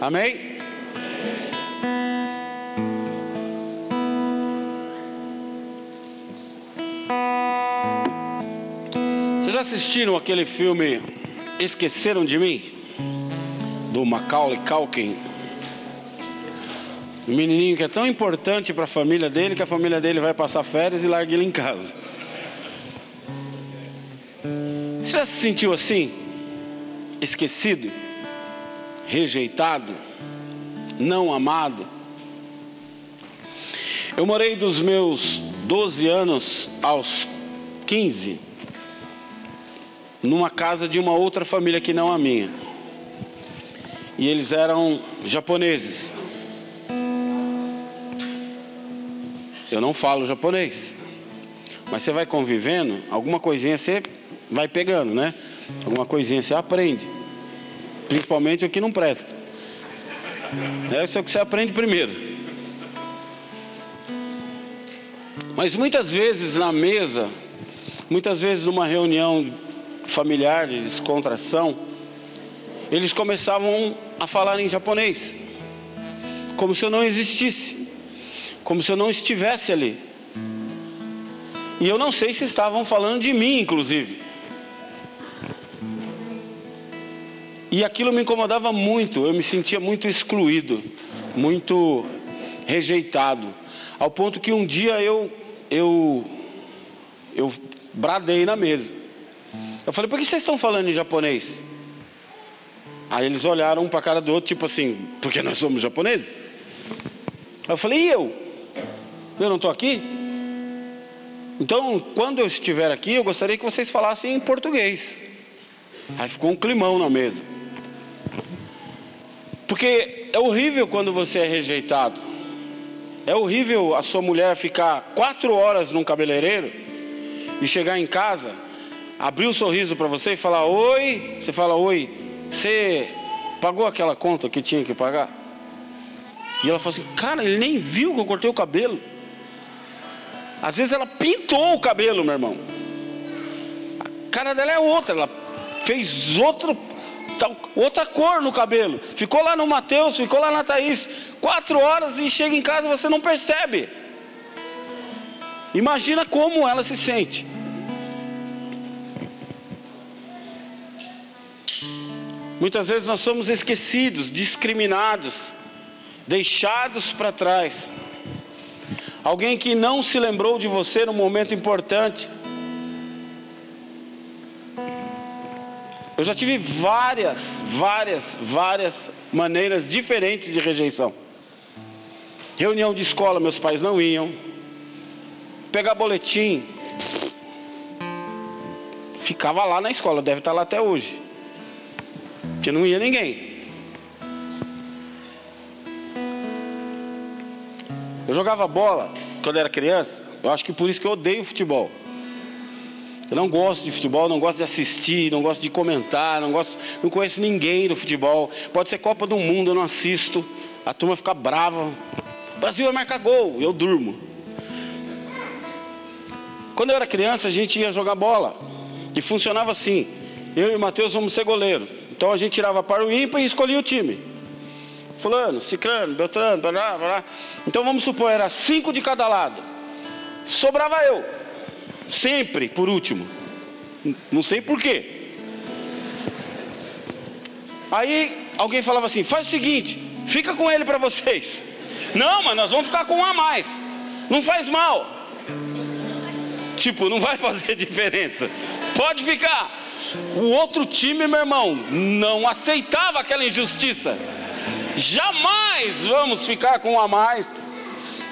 Amém? Vocês já assistiram aquele filme Esqueceram de Mim? Do Macaulay Culkin. O menininho que é tão importante para a família dele que a família dele vai passar férias e larga ele em casa. Você já se sentiu assim? Esquecido? Rejeitado? Não amado? Eu morei dos meus 12 anos aos 15 numa casa de uma outra família que não a minha. E eles eram japoneses. Eu não falo japonês. Mas você vai convivendo, alguma coisinha você vai pegando, né? Alguma coisinha você aprende. Principalmente o que não presta. É isso que você aprende primeiro. Mas muitas vezes na mesa, muitas vezes numa reunião familiar de descontração, eles começavam a falar em japonês, como se eu não existisse, como se eu não estivesse ali. E eu não sei se estavam falando de mim, inclusive. E aquilo me incomodava muito, eu me sentia muito excluído, muito rejeitado, ao ponto que um dia eu eu eu bradei na mesa. Eu falei: "Por que vocês estão falando em japonês?" Aí eles olharam um para a cara do outro, tipo assim, porque nós somos japoneses. Eu falei: "E eu? Eu não estou aqui?" Então, quando eu estiver aqui, eu gostaria que vocês falassem em português. Aí ficou um climão na mesa. Porque é horrível quando você é rejeitado. É horrível a sua mulher ficar quatro horas num cabeleireiro e chegar em casa, abrir um sorriso para você e falar oi. Você fala oi. Você pagou aquela conta que tinha que pagar? E ela fala assim, cara, ele nem viu que eu cortei o cabelo. Às vezes ela pintou o cabelo, meu irmão. A cara dela é outra, ela fez outro outra cor no cabelo. Ficou lá no Mateus, ficou lá na Thaís, quatro horas e chega em casa você não percebe. Imagina como ela se sente. Muitas vezes nós somos esquecidos, discriminados, deixados para trás. Alguém que não se lembrou de você no momento importante. Eu já tive várias, várias, várias maneiras diferentes de rejeição. Reunião de escola, meus pais não iam. Pegar boletim. Ficava lá na escola, deve estar lá até hoje. Porque não ia ninguém. Eu jogava bola quando era criança. Eu acho que por isso que eu odeio futebol. Eu não gosto de futebol, não gosto de assistir, não gosto de comentar, não gosto, não conheço ninguém do futebol. Pode ser Copa do Mundo, eu não assisto. A turma fica brava. O Brasil vai marcar gol, eu durmo. Quando eu era criança, a gente ia jogar bola. E funcionava assim. Eu e o Matheus vamos ser goleiro. Então a gente tirava para o ímpar e escolhia o time. Fulano, Cicrano, Beltrano, blá, blá. Então vamos supor, era cinco de cada lado. Sobrava eu. Sempre por último. Não sei porquê. Aí alguém falava assim: faz o seguinte, fica com ele para vocês. Não, mas nós vamos ficar com um a mais. Não faz mal. Tipo, não vai fazer diferença. Pode ficar. O outro time, meu irmão, não aceitava aquela injustiça. Jamais vamos ficar com um a mais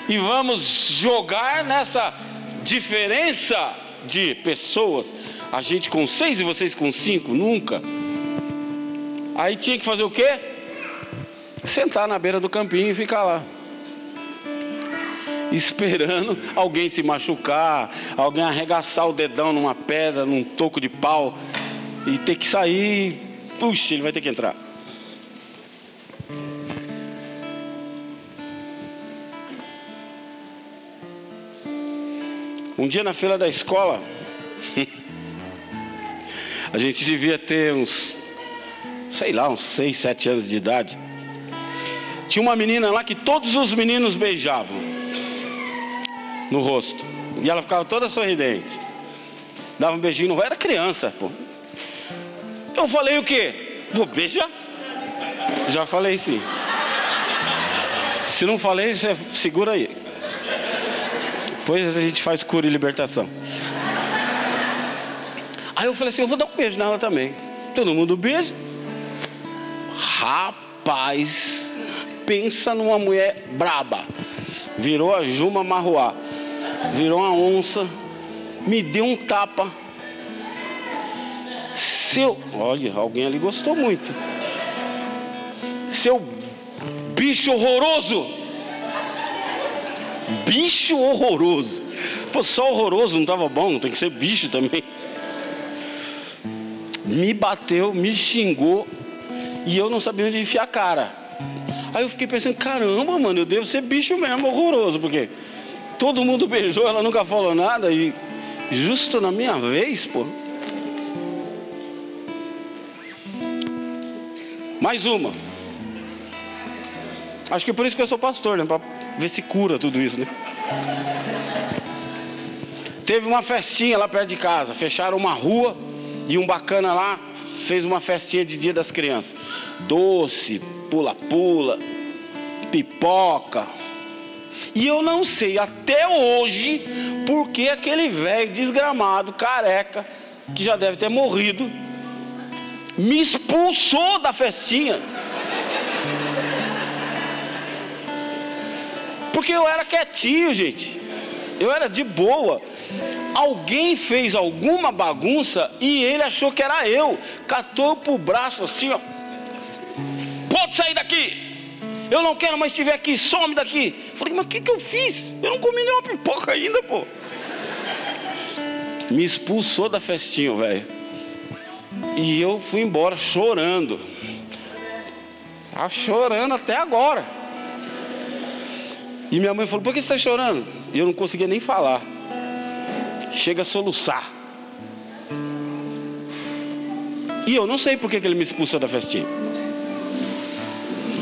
e vamos jogar nessa diferença de pessoas, a gente com seis e vocês com cinco, nunca. Aí tinha que fazer o quê? Sentar na beira do campinho e ficar lá. Esperando alguém se machucar, alguém arregaçar o dedão numa pedra, num toco de pau e ter que sair. Puxa, ele vai ter que entrar. Um dia na fila da escola, a gente devia ter uns, sei lá, uns 6, 7 anos de idade. Tinha uma menina lá que todos os meninos beijavam no rosto. E ela ficava toda sorridente. Dava um beijinho no rosto. Era criança, pô. Eu falei o quê? Vou beijar? Já falei sim. Se não falei, você segura aí. Depois a gente faz cura e libertação. Aí eu falei assim: eu vou dar um beijo nela também. Todo mundo beija. Rapaz, pensa numa mulher braba. Virou a Juma Marruá. Virou uma onça. Me deu um tapa. Seu. Olha, alguém ali gostou muito. Seu bicho horroroso. Bicho horroroso. Pô, só horroroso não estava bom, tem que ser bicho também. Me bateu, me xingou e eu não sabia onde enfiar a cara. Aí eu fiquei pensando, caramba, mano, eu devo ser bicho mesmo, horroroso, porque todo mundo beijou, ela nunca falou nada e justo na minha vez, pô. Mais uma. Acho que é por isso que eu sou pastor, né? Para ver se cura tudo isso, né? Teve uma festinha lá perto de casa, fecharam uma rua e um bacana lá fez uma festinha de Dia das Crianças. Doce, pula-pula, pipoca. E eu não sei até hoje porque aquele velho desgramado, careca, que já deve ter morrido, me expulsou da festinha. Porque eu era quietinho, gente. Eu era de boa. Alguém fez alguma bagunça e ele achou que era eu. Catou pro braço assim, ó. Pode sair daqui. Eu não quero mais estiver aqui, some daqui. Falei, mas o que, que eu fiz? Eu não comi nenhuma pipoca ainda, pô. Me expulsou da festinha, velho. E eu fui embora chorando. Tá chorando até agora. E minha mãe falou: Por que você está chorando? E eu não conseguia nem falar. Chega a soluçar. E eu não sei por que ele me expulsou da festinha.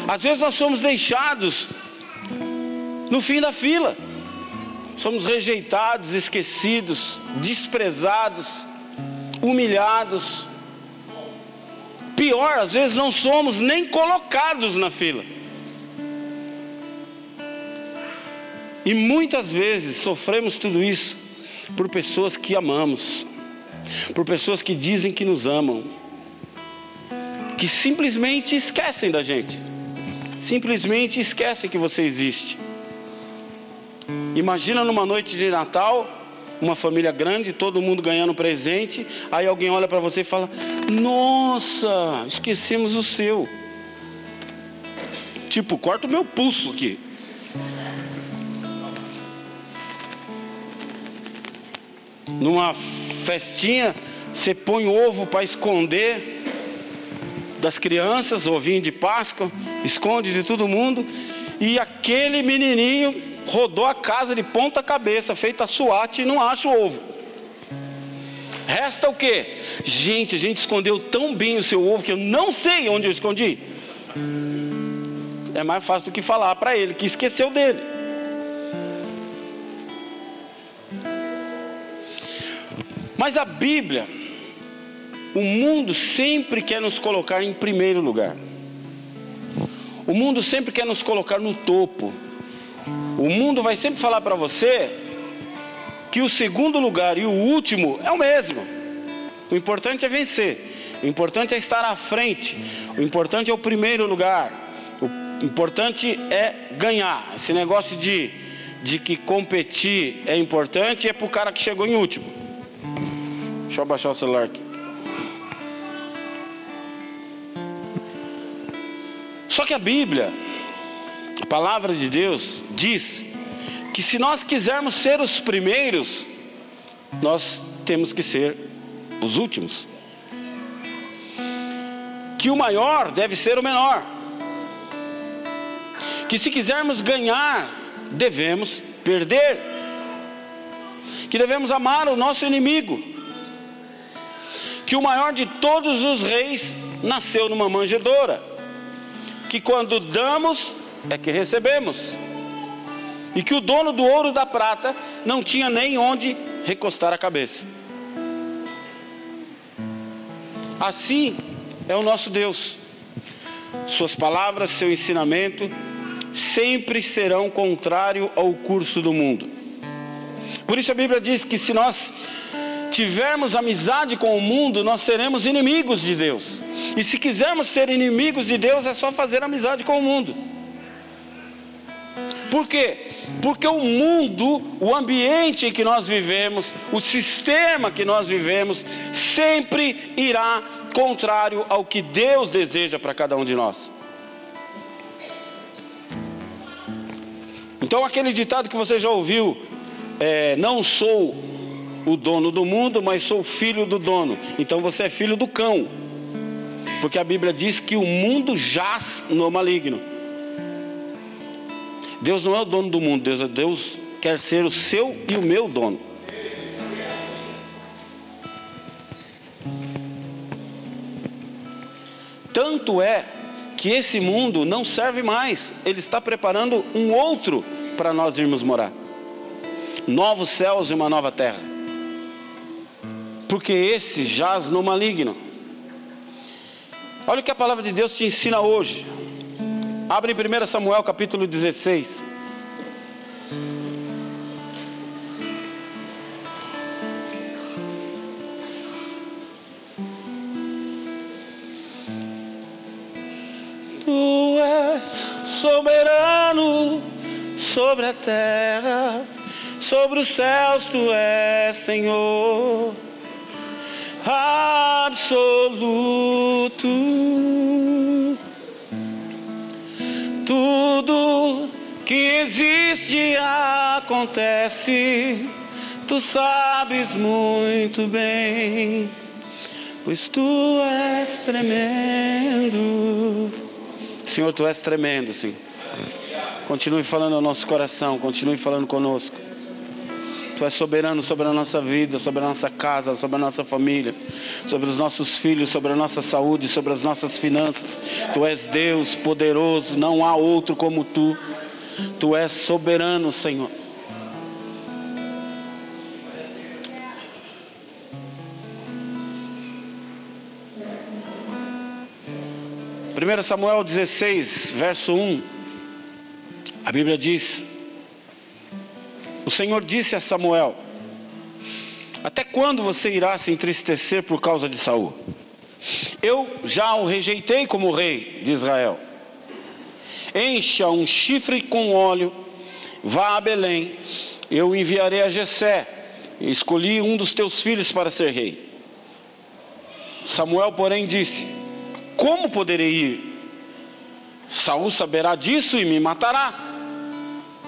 Às vezes nós somos deixados no fim da fila. Somos rejeitados, esquecidos, desprezados, humilhados. Pior, às vezes não somos nem colocados na fila. E muitas vezes sofremos tudo isso por pessoas que amamos, por pessoas que dizem que nos amam, que simplesmente esquecem da gente, simplesmente esquecem que você existe. Imagina numa noite de Natal, uma família grande, todo mundo ganhando presente, aí alguém olha para você e fala: Nossa, esquecemos o seu. Tipo, corta o meu pulso aqui. Numa festinha, você põe ovo para esconder das crianças, ovinho de Páscoa, esconde de todo mundo, e aquele menininho rodou a casa de ponta cabeça, feita SWAT e não acha o ovo. Resta o que? Gente, a gente escondeu tão bem o seu ovo que eu não sei onde eu escondi. É mais fácil do que falar para ele que esqueceu dele. Mas a Bíblia, o mundo sempre quer nos colocar em primeiro lugar. O mundo sempre quer nos colocar no topo. O mundo vai sempre falar para você que o segundo lugar e o último é o mesmo. O importante é vencer. O importante é estar à frente. O importante é o primeiro lugar. O importante é ganhar. Esse negócio de, de que competir é importante é para o cara que chegou em último. Deixa eu abaixar o celular aqui. Só que a Bíblia, a palavra de Deus, diz que se nós quisermos ser os primeiros, nós temos que ser os últimos. Que o maior deve ser o menor. Que se quisermos ganhar, devemos perder. Que devemos amar o nosso inimigo que o maior de todos os reis nasceu numa manjedoura, que quando damos, é que recebemos. E que o dono do ouro e da prata não tinha nem onde recostar a cabeça. Assim é o nosso Deus. Suas palavras, seu ensinamento sempre serão contrário ao curso do mundo. Por isso a Bíblia diz que se nós tivermos amizade com o mundo, nós seremos inimigos de Deus. E se quisermos ser inimigos de Deus, é só fazer amizade com o mundo. Por quê? Porque o mundo, o ambiente em que nós vivemos, o sistema que nós vivemos, sempre irá contrário ao que Deus deseja para cada um de nós. Então, aquele ditado que você já ouviu, é, não sou o dono do mundo, mas sou filho do dono. Então você é filho do cão, porque a Bíblia diz que o mundo jaz no maligno. Deus não é o dono do mundo, Deus, Deus quer ser o seu e o meu dono. Tanto é que esse mundo não serve mais, ele está preparando um outro para nós irmos morar novos céus e uma nova terra. Porque esse jaz no maligno. Olha o que a palavra de Deus te ensina hoje. Abre em 1 Samuel capítulo 16. Tu és soberano sobre a terra sobre os céus tu és Senhor absoluto. Tudo que existe acontece, tu sabes muito bem, pois tu és tremendo. Senhor, tu és tremendo, Senhor. Continue falando ao nosso coração, continue falando conosco. Tu és soberano sobre a nossa vida, sobre a nossa casa, sobre a nossa família, sobre os nossos filhos, sobre a nossa saúde, sobre as nossas finanças. Tu és Deus poderoso, não há outro como tu. Tu és soberano, Senhor. Primeiro Samuel 16, verso 1. A Bíblia diz: o Senhor disse a Samuel: Até quando você irá se entristecer por causa de Saul? Eu já o rejeitei como rei de Israel. Encha um chifre com óleo, vá a Belém, eu enviarei a Jessé. Escolhi um dos teus filhos para ser rei. Samuel, porém, disse: Como poderei ir? Saul saberá disso e me matará.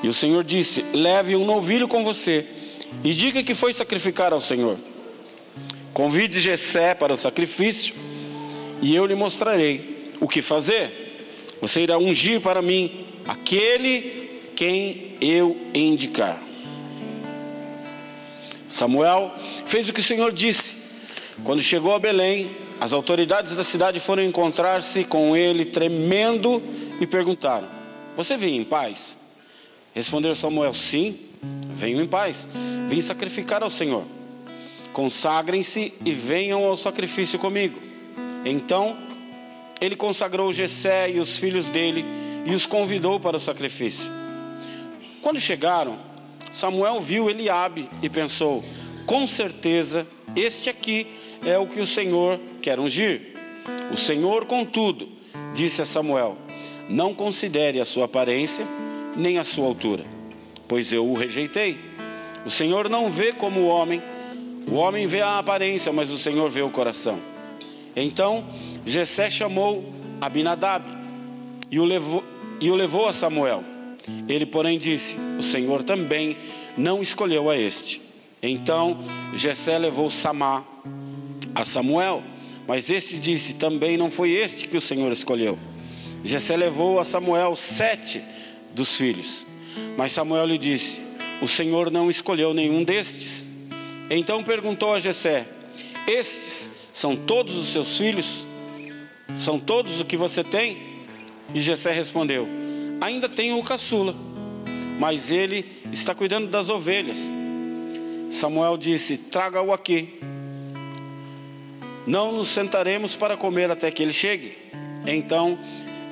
E o Senhor disse: Leve um novilho com você e diga que foi sacrificar ao Senhor. Convide Jessé para o sacrifício e eu lhe mostrarei o que fazer. Você irá ungir para mim aquele quem eu indicar. Samuel fez o que o Senhor disse. Quando chegou a Belém, as autoridades da cidade foram encontrar-se com ele, tremendo, e perguntaram: Você vem em paz? Respondeu Samuel: Sim, venham em paz. Vim sacrificar ao Senhor. Consagrem-se e venham ao sacrifício comigo. Então ele consagrou Jessé e os filhos dele e os convidou para o sacrifício. Quando chegaram, Samuel viu Eliabe e pensou: com certeza este aqui é o que o Senhor quer ungir. O Senhor, contudo, disse a Samuel: Não considere a sua aparência nem a sua altura, pois eu o rejeitei. O Senhor não vê como o homem, o homem vê a aparência, mas o Senhor vê o coração. Então Jessé chamou Abinadab e o levou, e o levou a Samuel. Ele, porém, disse: O Senhor também não escolheu a este. Então Jessé levou Samá a Samuel, mas este disse: Também não foi este que o Senhor escolheu. Jessé levou a Samuel sete dos filhos. Mas Samuel lhe disse: O Senhor não escolheu nenhum destes. Então perguntou a Jessé: Estes são todos os seus filhos? São todos o que você tem? E Jessé respondeu: ainda tenho o caçula, mas ele está cuidando das ovelhas. Samuel disse: Traga-o aqui. Não nos sentaremos para comer até que ele chegue. Então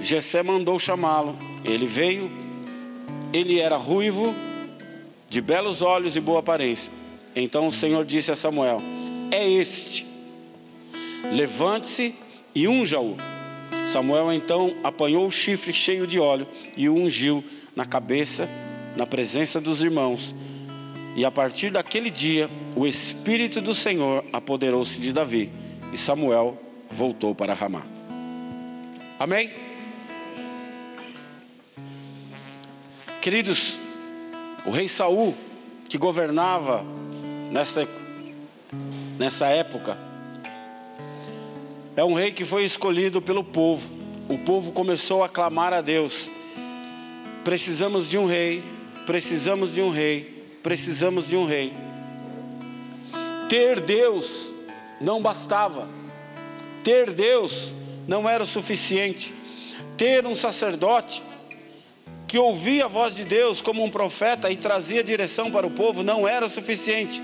Jessé mandou chamá-lo. Ele veio. Ele era ruivo, de belos olhos e boa aparência. Então o Senhor disse a Samuel: É este. Levante-se e unja-o. Samuel então apanhou o chifre cheio de óleo e o ungiu na cabeça, na presença dos irmãos. E a partir daquele dia, o Espírito do Senhor apoderou-se de Davi, e Samuel voltou para Ramá. Amém? Queridos, o rei Saul, que governava nessa, nessa época, é um rei que foi escolhido pelo povo. O povo começou a clamar a Deus: precisamos de um rei, precisamos de um rei, precisamos de um rei. Ter Deus não bastava, ter Deus não era o suficiente, ter um sacerdote que ouvia a voz de Deus como um profeta e trazia direção para o povo não era suficiente.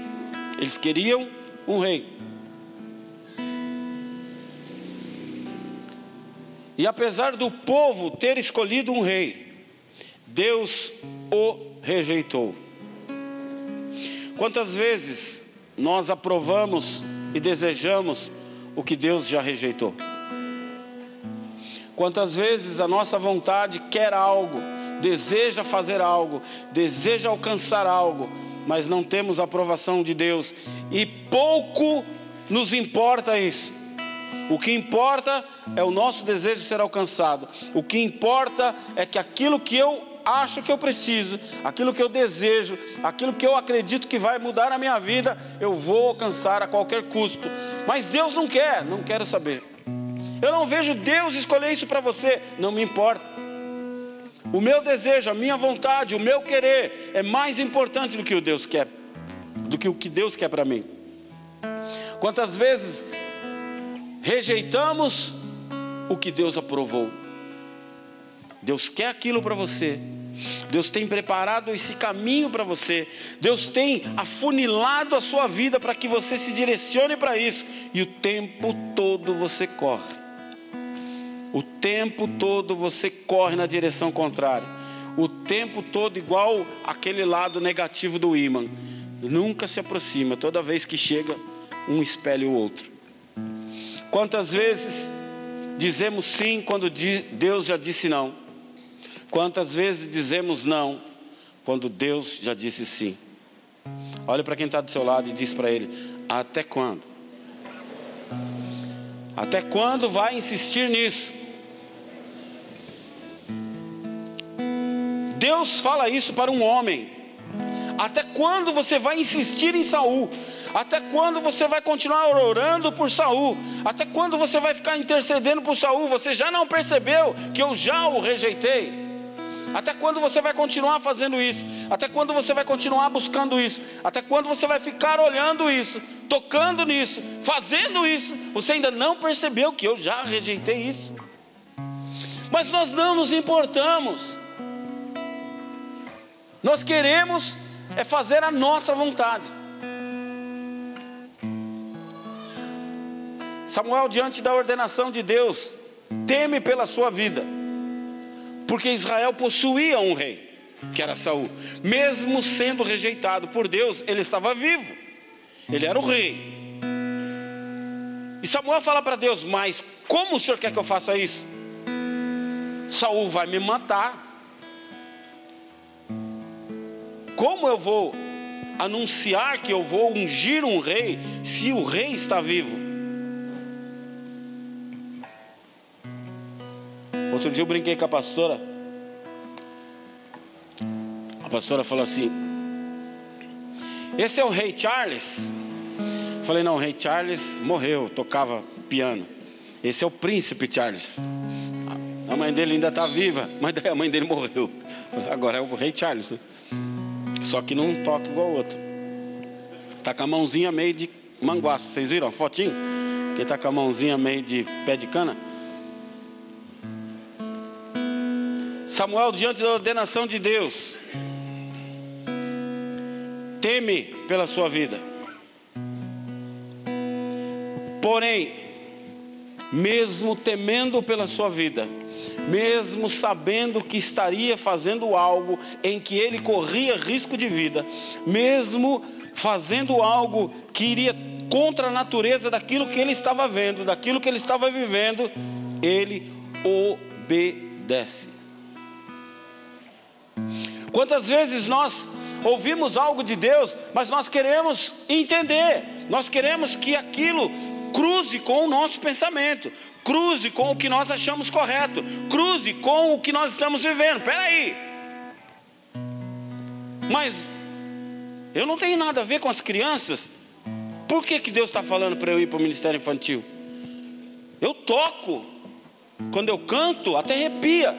Eles queriam um rei. E apesar do povo ter escolhido um rei, Deus o rejeitou. Quantas vezes nós aprovamos e desejamos o que Deus já rejeitou? Quantas vezes a nossa vontade quer algo, deseja fazer algo, deseja alcançar algo, mas não temos a aprovação de Deus e pouco nos importa isso. O que importa é o nosso desejo ser alcançado. O que importa é que aquilo que eu acho que eu preciso, aquilo que eu desejo, aquilo que eu acredito que vai mudar a minha vida, eu vou alcançar a qualquer custo. Mas Deus não quer, não quero saber. Eu não vejo Deus escolher isso para você, não me importa. O meu desejo, a minha vontade, o meu querer é mais importante do que o Deus quer, do que o que Deus quer para mim. Quantas vezes rejeitamos o que Deus aprovou. Deus quer aquilo para você. Deus tem preparado esse caminho para você. Deus tem afunilado a sua vida para que você se direcione para isso. E o tempo todo você corre. O tempo todo você corre na direção contrária. O tempo todo igual aquele lado negativo do ímã. Nunca se aproxima. Toda vez que chega, um espelha o outro. Quantas vezes dizemos sim quando Deus já disse não? Quantas vezes dizemos não quando Deus já disse sim? Olha para quem está do seu lado e diz para ele: Até quando? Até quando vai insistir nisso? Deus fala isso para um homem. Até quando você vai insistir em Saul? Até quando você vai continuar orando por Saul? Até quando você vai ficar intercedendo por Saul? Você já não percebeu que eu já o rejeitei? Até quando você vai continuar fazendo isso? Até quando você vai continuar buscando isso? Até quando você vai ficar olhando isso, tocando nisso, fazendo isso? Você ainda não percebeu que eu já rejeitei isso? Mas nós não nos importamos. Nós queremos é fazer a nossa vontade. Samuel, diante da ordenação de Deus, teme pela sua vida, porque Israel possuía um rei, que era Saul. Mesmo sendo rejeitado por Deus, ele estava vivo. Ele era o rei. E Samuel fala para Deus: "Mas como o Senhor quer que eu faça isso? Saul vai me matar. Como eu vou anunciar que eu vou ungir um rei se o rei está vivo?" Outro dia eu brinquei com a pastora. A pastora falou assim: Esse é o rei Charles? Falei: Não, o rei Charles morreu, tocava piano. Esse é o príncipe Charles. A mãe dele ainda está viva, mas a mãe dele morreu. Agora é o rei Charles. Né? Só que não toca igual o outro. Está com a mãozinha meio de manguaça. Vocês viram a fotinho? Que está com a mãozinha meio de pé de cana. Samuel, diante da ordenação de Deus, teme pela sua vida. Porém, mesmo temendo pela sua vida, mesmo sabendo que estaria fazendo algo em que ele corria risco de vida, mesmo fazendo algo que iria contra a natureza daquilo que ele estava vendo, daquilo que ele estava vivendo, ele obedece. Quantas vezes nós ouvimos algo de Deus, mas nós queremos entender, nós queremos que aquilo cruze com o nosso pensamento, cruze com o que nós achamos correto, cruze com o que nós estamos vivendo. Espera aí. Mas eu não tenho nada a ver com as crianças. Por que, que Deus está falando para eu ir para o ministério infantil? Eu toco, quando eu canto, até arrepia.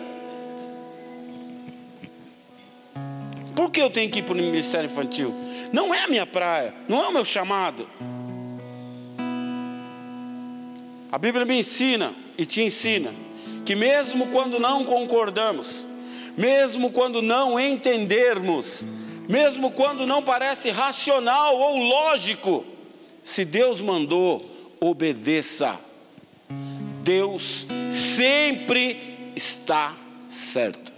Por que eu tenho que ir para o ministério infantil? Não é a minha praia, não é o meu chamado. A Bíblia me ensina e te ensina que mesmo quando não concordamos, mesmo quando não entendermos, mesmo quando não parece racional ou lógico, se Deus mandou, obedeça. Deus sempre está certo.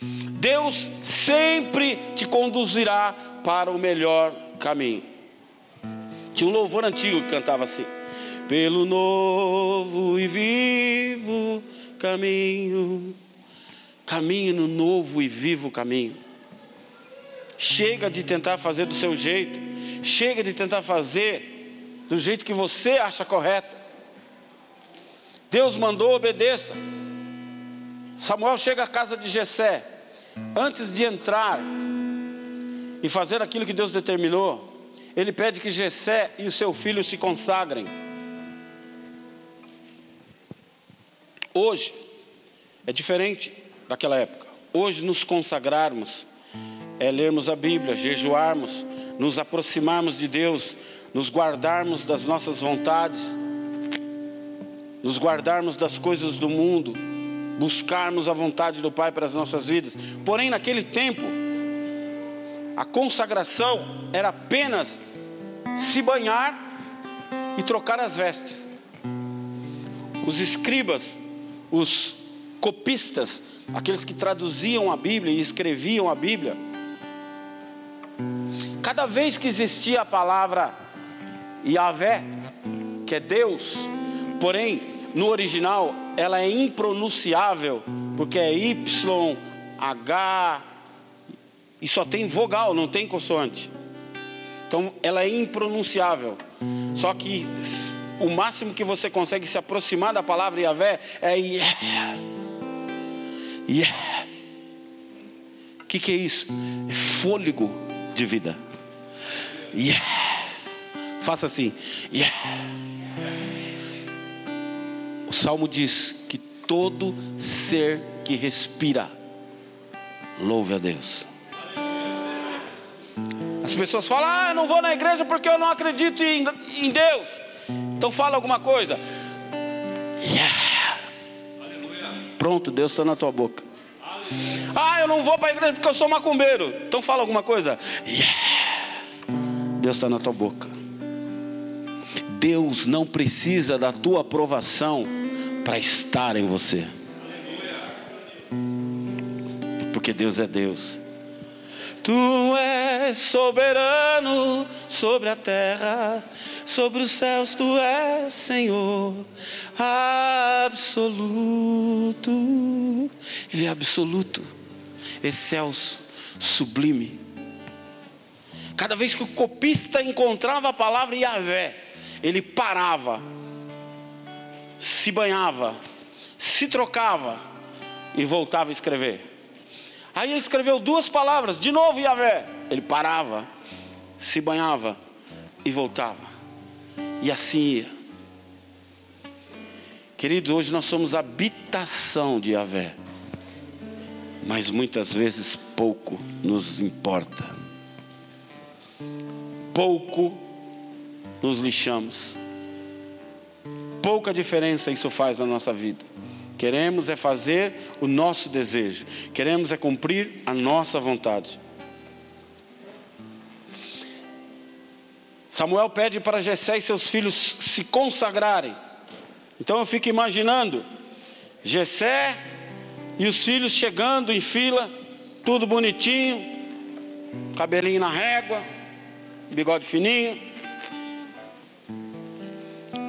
Deus sempre te conduzirá para o melhor caminho. Tinha um louvor antigo que cantava assim: Pelo novo e vivo caminho, caminho no novo e vivo caminho. Chega de tentar fazer do seu jeito, chega de tentar fazer do jeito que você acha correto. Deus mandou, obedeça. Samuel chega à casa de Jessé, antes de entrar e fazer aquilo que Deus determinou, ele pede que Jessé e o seu filho se consagrem. Hoje é diferente daquela época. Hoje nos consagrarmos é lermos a Bíblia, jejuarmos, nos aproximarmos de Deus, nos guardarmos das nossas vontades, nos guardarmos das coisas do mundo, buscarmos a vontade do Pai para as nossas vidas. Porém, naquele tempo, a consagração era apenas se banhar e trocar as vestes. Os escribas, os copistas, aqueles que traduziam a Bíblia e escreviam a Bíblia, cada vez que existia a palavra Yahvé, que é Deus, porém no original ela é impronunciável, porque é Y, H, e só tem vogal, não tem consoante. Então ela é impronunciável. Só que o máximo que você consegue se aproximar da palavra Yahvé é yeah. Yeah. O que, que é isso? É fôlego de vida. Yeah. Faça assim. Yeah. O salmo diz que todo ser que respira, louve a Deus. As pessoas falam, ah, não vou na igreja porque eu não acredito em, em Deus. Então fala alguma coisa. Yeah. Pronto, Deus está na tua boca. Ah, eu não vou para a igreja porque eu sou macumbeiro. Então fala alguma coisa. Yeah. Deus está na tua boca. Deus não precisa da tua aprovação para estar em você. Porque Deus é Deus. Tu és soberano sobre a terra, sobre os céus tu és Senhor absoluto. Ele é absoluto, excelso, sublime. Cada vez que o copista encontrava a palavra Yahvé, ele parava, se banhava, se trocava e voltava a escrever. Aí ele escreveu duas palavras, de novo Yahvé. Ele parava, se banhava e voltava. E assim ia. Queridos, hoje nós somos habitação de Yahvé. Mas muitas vezes pouco nos importa. Pouco nos lixamos. Pouca diferença isso faz na nossa vida. Queremos é fazer o nosso desejo. Queremos é cumprir a nossa vontade. Samuel pede para Jessé e seus filhos se consagrarem. Então eu fico imaginando Jessé e os filhos chegando em fila, tudo bonitinho, cabelinho na régua, bigode fininho,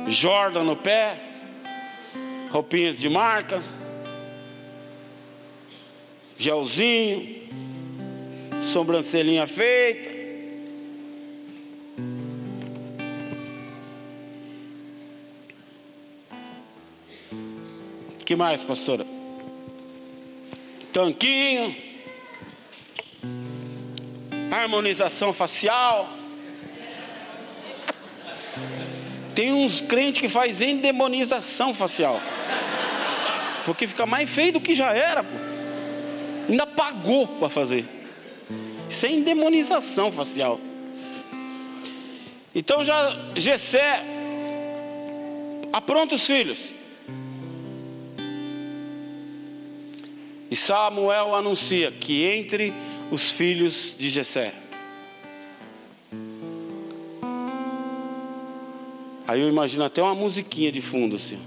Jordan no pé, roupinhas de marca, gelzinho, sobrancelhinha feita. que mais, pastora? Tanquinho, harmonização facial. Tem uns crentes que faz endemonização facial. Porque fica mais feio do que já era, pô. Ainda pagou para fazer. Sem é demonização facial. Então já Gessé apronta os filhos. E Samuel anuncia que entre os filhos de Jessé. Aí eu imagino até uma musiquinha de fundo assim.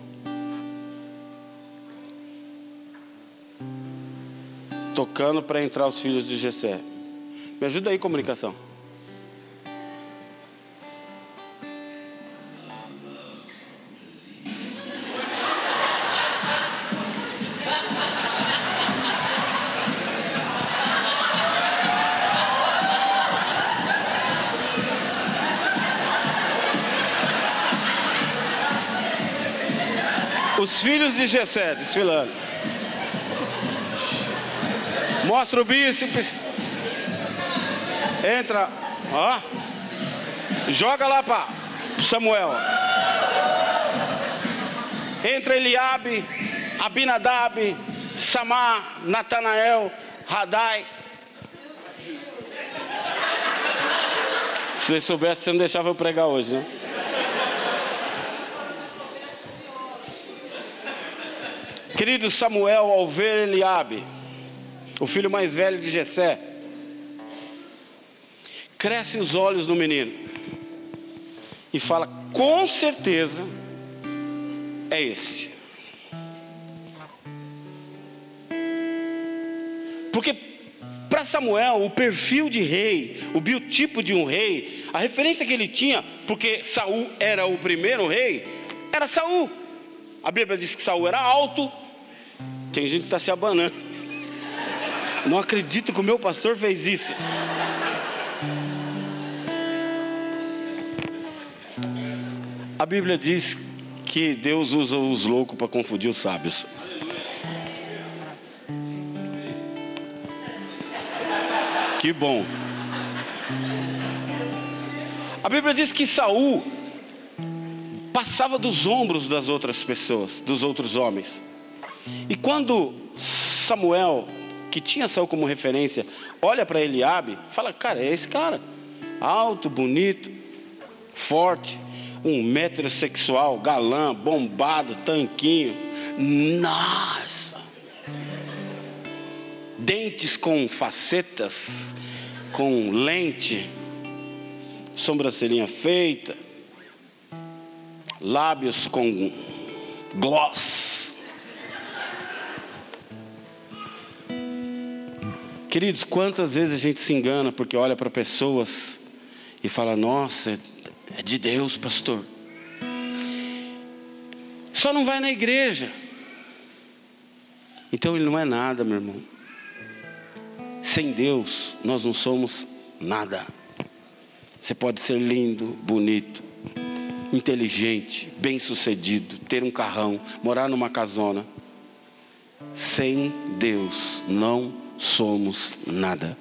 tocando para entrar os filhos de Jessé. Me ajuda aí, comunicação. Os filhos de Jessé desfilando. Mostra o bíceps. Entra, ó. Joga lá para Samuel. Entra Eliabe, Abinadab, Samar, Natanael, Radai. Se soubesse, você não deixava eu pregar hoje, né? Querido Samuel, ao ver Eliabe, o filho mais velho de Jessé, cresce os olhos no menino e fala: com certeza é este. Porque para Samuel, o perfil de rei, o biotipo de um rei, a referência que ele tinha, porque Saul era o primeiro rei, era Saul. A Bíblia diz que Saul era alto. Tem gente que está se abanando. Não acredito que o meu pastor fez isso. A Bíblia diz que Deus usa os loucos para confundir os sábios. Que bom. A Bíblia diz que Saul passava dos ombros das outras pessoas, dos outros homens. E quando Samuel que tinha Saul como referência, olha para Eliabe, fala, cara, é esse cara, alto, bonito, forte, um metrosexual, galã, bombado, tanquinho, nossa, dentes com facetas, com lente, sobrancelhinha feita, lábios com gloss, Queridos, quantas vezes a gente se engana porque olha para pessoas e fala: Nossa, é de Deus, pastor. Só não vai na igreja. Então ele não é nada, meu irmão. Sem Deus, nós não somos nada. Você pode ser lindo, bonito, inteligente, bem-sucedido, ter um carrão, morar numa casona. Sem Deus, não somos nada.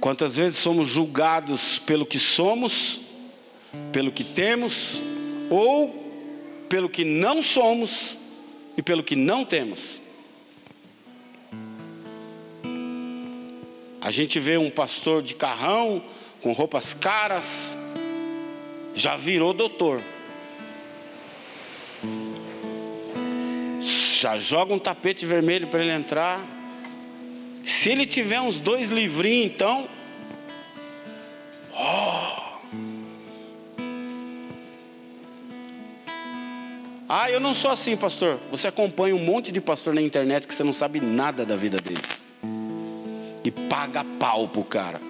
Quantas vezes somos julgados pelo que somos, pelo que temos, ou pelo que não somos e pelo que não temos? A gente vê um pastor de carrão, com roupas caras, já virou doutor. Já joga um tapete vermelho para ele entrar. Se ele tiver uns dois livrinhos, então. Oh. Ah, eu não sou assim, pastor. Você acompanha um monte de pastor na internet que você não sabe nada da vida deles. E paga pau pro cara.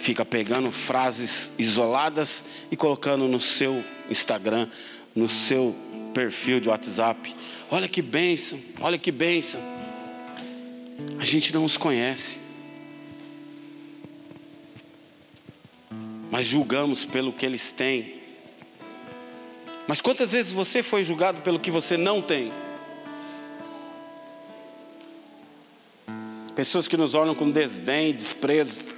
Fica pegando frases isoladas e colocando no seu Instagram, no seu perfil de WhatsApp. Olha que bênção, olha que bênção. A gente não os conhece. Mas julgamos pelo que eles têm. Mas quantas vezes você foi julgado pelo que você não tem? Pessoas que nos olham com desdém, desprezo.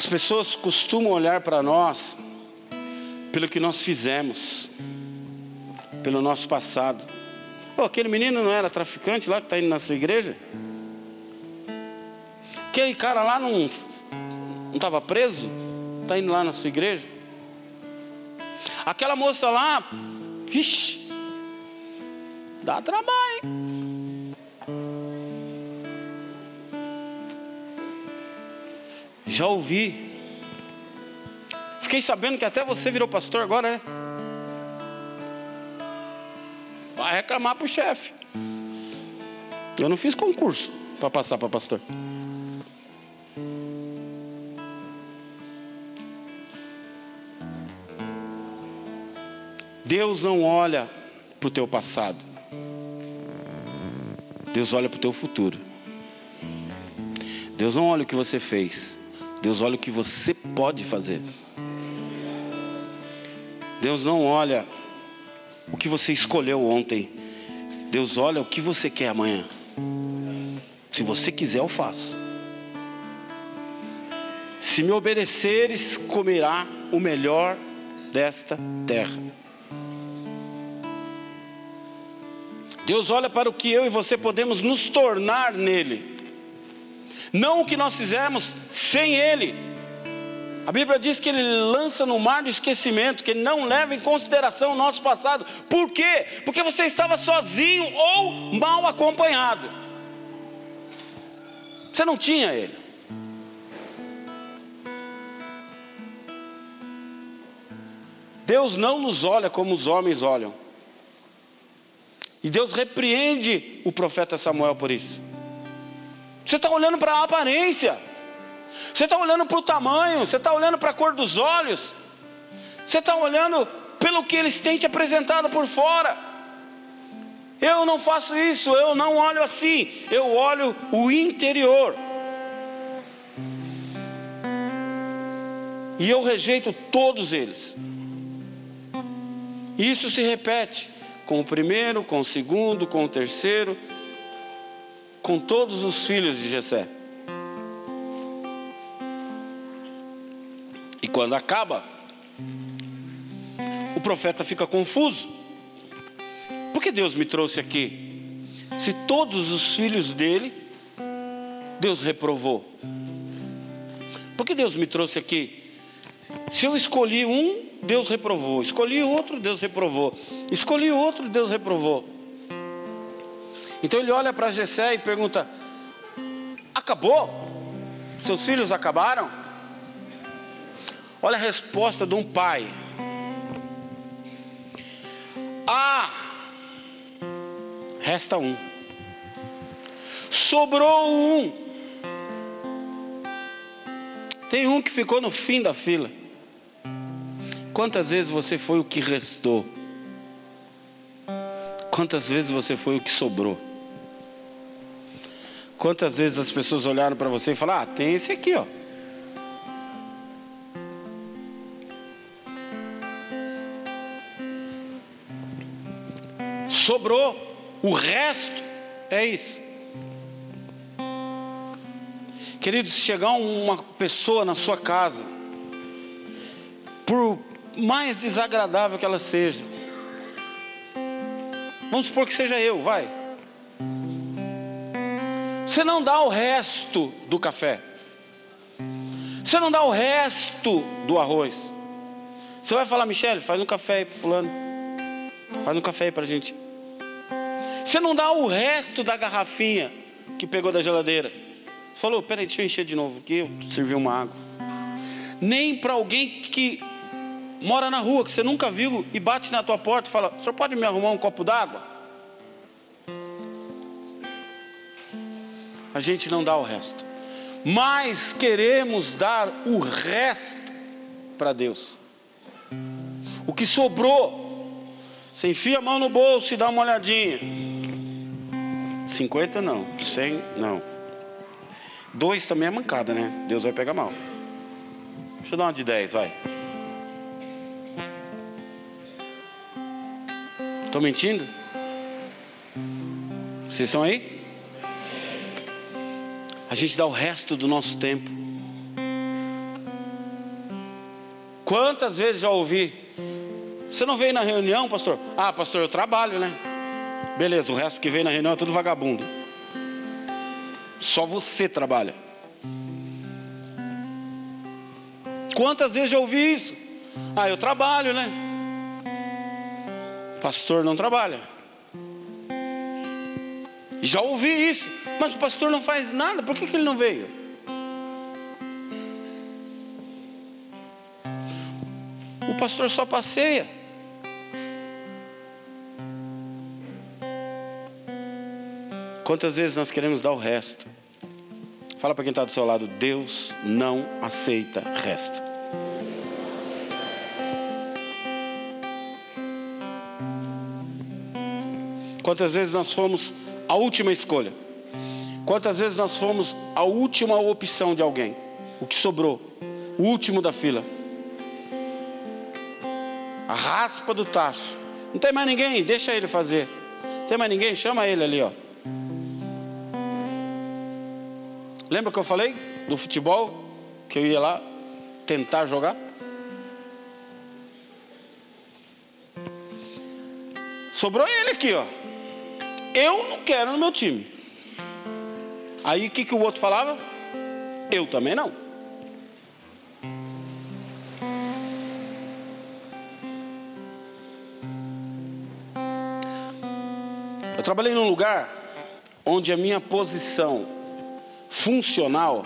As pessoas costumam olhar para nós pelo que nós fizemos, pelo nosso passado. Oh, aquele menino não era traficante lá que está indo na sua igreja? Aquele cara lá não estava preso? Está indo lá na sua igreja? Aquela moça lá, vixe, dá trabalho. Já ouvi Fiquei sabendo que até você virou pastor agora, né? Vai reclamar para o chefe. Eu não fiz concurso para passar para pastor. Deus não olha para o teu passado. Deus olha para o teu futuro. Deus não olha o que você fez. Deus olha o que você pode fazer. Deus não olha o que você escolheu ontem. Deus olha o que você quer amanhã. Se você quiser, eu faço. Se me obedeceres, comerá o melhor desta terra. Deus olha para o que eu e você podemos nos tornar nele, não o que nós fizemos sem Ele. A Bíblia diz que ele lança no mar do esquecimento, que ele não leva em consideração o nosso passado. Por quê? Porque você estava sozinho ou mal acompanhado. Você não tinha ele. Deus não nos olha como os homens olham. E Deus repreende o profeta Samuel por isso. Você está olhando para a aparência. Você está olhando para o tamanho, você está olhando para a cor dos olhos, você está olhando pelo que eles têm te apresentado por fora. Eu não faço isso, eu não olho assim, eu olho o interior. E eu rejeito todos eles. Isso se repete com o primeiro, com o segundo, com o terceiro, com todos os filhos de Jessé. quando acaba, o profeta fica confuso. Por que Deus me trouxe aqui? Se todos os filhos dele, Deus reprovou. Por que Deus me trouxe aqui? Se eu escolhi um, Deus reprovou. Escolhi outro, Deus reprovou. Escolhi outro, Deus reprovou. Então ele olha para Jessé e pergunta: Acabou? Seus filhos acabaram? Olha a resposta de um pai. Ah, resta um. Sobrou um. Tem um que ficou no fim da fila. Quantas vezes você foi o que restou? Quantas vezes você foi o que sobrou? Quantas vezes as pessoas olharam para você e falaram: Ah, tem esse aqui, ó. sobrou, o resto é isso. Querido, se chegar uma pessoa na sua casa, por mais desagradável que ela seja, vamos supor que seja eu, vai. Você não dá o resto do café, você não dá o resto do arroz, Você vai falar, Michele, faz um café aí pro fulano. Faz um café aí pra gente. Você não dá o resto da garrafinha que pegou da geladeira. Falou, peraí, deixa eu encher de novo aqui, eu servi uma água. Nem para alguém que mora na rua, que você nunca viu, e bate na tua porta e fala, o senhor pode me arrumar um copo d'água? A gente não dá o resto. Mas queremos dar o resto para Deus. O que sobrou, você enfia a mão no bolso e dá uma olhadinha. 50 não, 100 não. Dois também é mancada, né? Deus vai pegar mal. Deixa eu dar uma de 10, vai. Estou mentindo? Vocês estão aí? A gente dá o resto do nosso tempo. Quantas vezes já ouvi? Você não veio na reunião, pastor? Ah, pastor, eu trabalho, né? Beleza, o resto que veio na reunião é tudo vagabundo. Só você trabalha. Quantas vezes já ouvi isso? Ah, eu trabalho, né? Pastor não trabalha. Já ouvi isso, mas o pastor não faz nada, por que, que ele não veio? O pastor só passeia. Quantas vezes nós queremos dar o resto? Fala para quem está do seu lado: Deus não aceita resto. Quantas vezes nós fomos a última escolha? Quantas vezes nós fomos a última opção de alguém? O que sobrou? O último da fila. A raspa do tacho. Não tem mais ninguém, deixa ele fazer. Não tem mais ninguém, chama ele ali, ó. Lembra que eu falei do futebol? Que eu ia lá tentar jogar? Sobrou ele aqui, ó. Eu não quero no meu time. Aí o que, que o outro falava? Eu também não. Eu trabalhei num lugar onde a minha posição funcional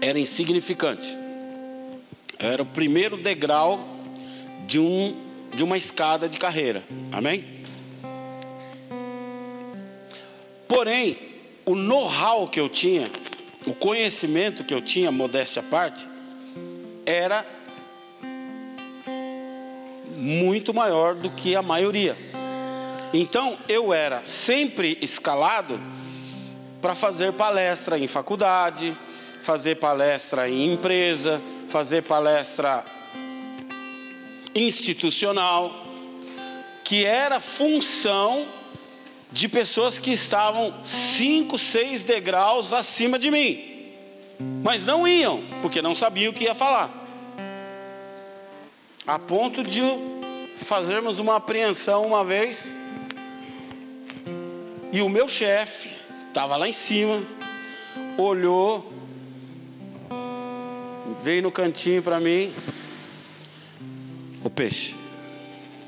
era insignificante. Era o primeiro degrau de, um, de uma escada de carreira. Amém? Porém, o know-how que eu tinha, o conhecimento que eu tinha, modéstia à parte, era muito maior do que a maioria. Então eu era sempre escalado para fazer palestra em faculdade, fazer palestra em empresa, fazer palestra institucional, que era função de pessoas que estavam cinco, seis degraus acima de mim, mas não iam, porque não sabiam o que ia falar, a ponto de fazermos uma apreensão uma vez e o meu chefe estava lá em cima, olhou, veio no cantinho para mim. O peixe,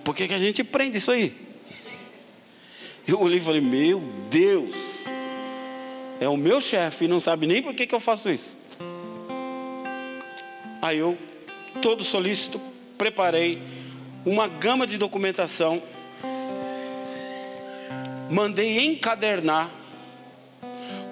por que, que a gente prende isso aí? Eu olhei e falei: Meu Deus, é o meu chefe e não sabe nem por que, que eu faço isso. Aí eu, todo solícito, preparei uma gama de documentação mandei encadernar,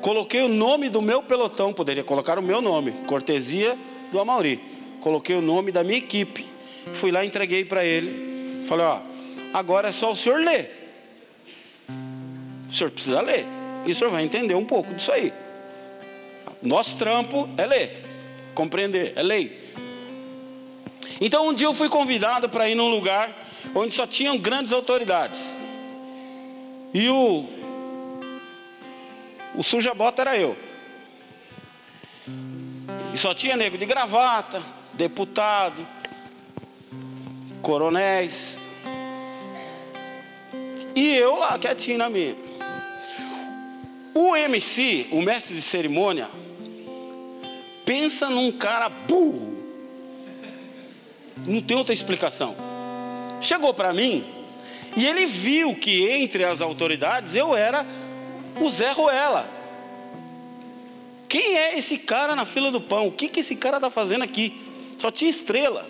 coloquei o nome do meu pelotão, poderia colocar o meu nome, cortesia do Amauri. Coloquei o nome da minha equipe, fui lá entreguei para ele. Falei: Ó, agora é só o senhor ler. O senhor precisa ler, e o senhor vai entender um pouco disso aí. Nosso trampo é ler, compreender, é lei. Então um dia eu fui convidado para ir num lugar onde só tinham grandes autoridades. E o, o suja-bota era eu. E só tinha nego de gravata, deputado, coronéis. E eu lá quietinho na minha. O MC, o mestre de cerimônia, pensa num cara burro. Não tem outra explicação. Chegou para mim e ele viu que entre as autoridades eu era o Zé Ruela. Quem é esse cara na fila do pão? O que, que esse cara está fazendo aqui? Só tinha estrela.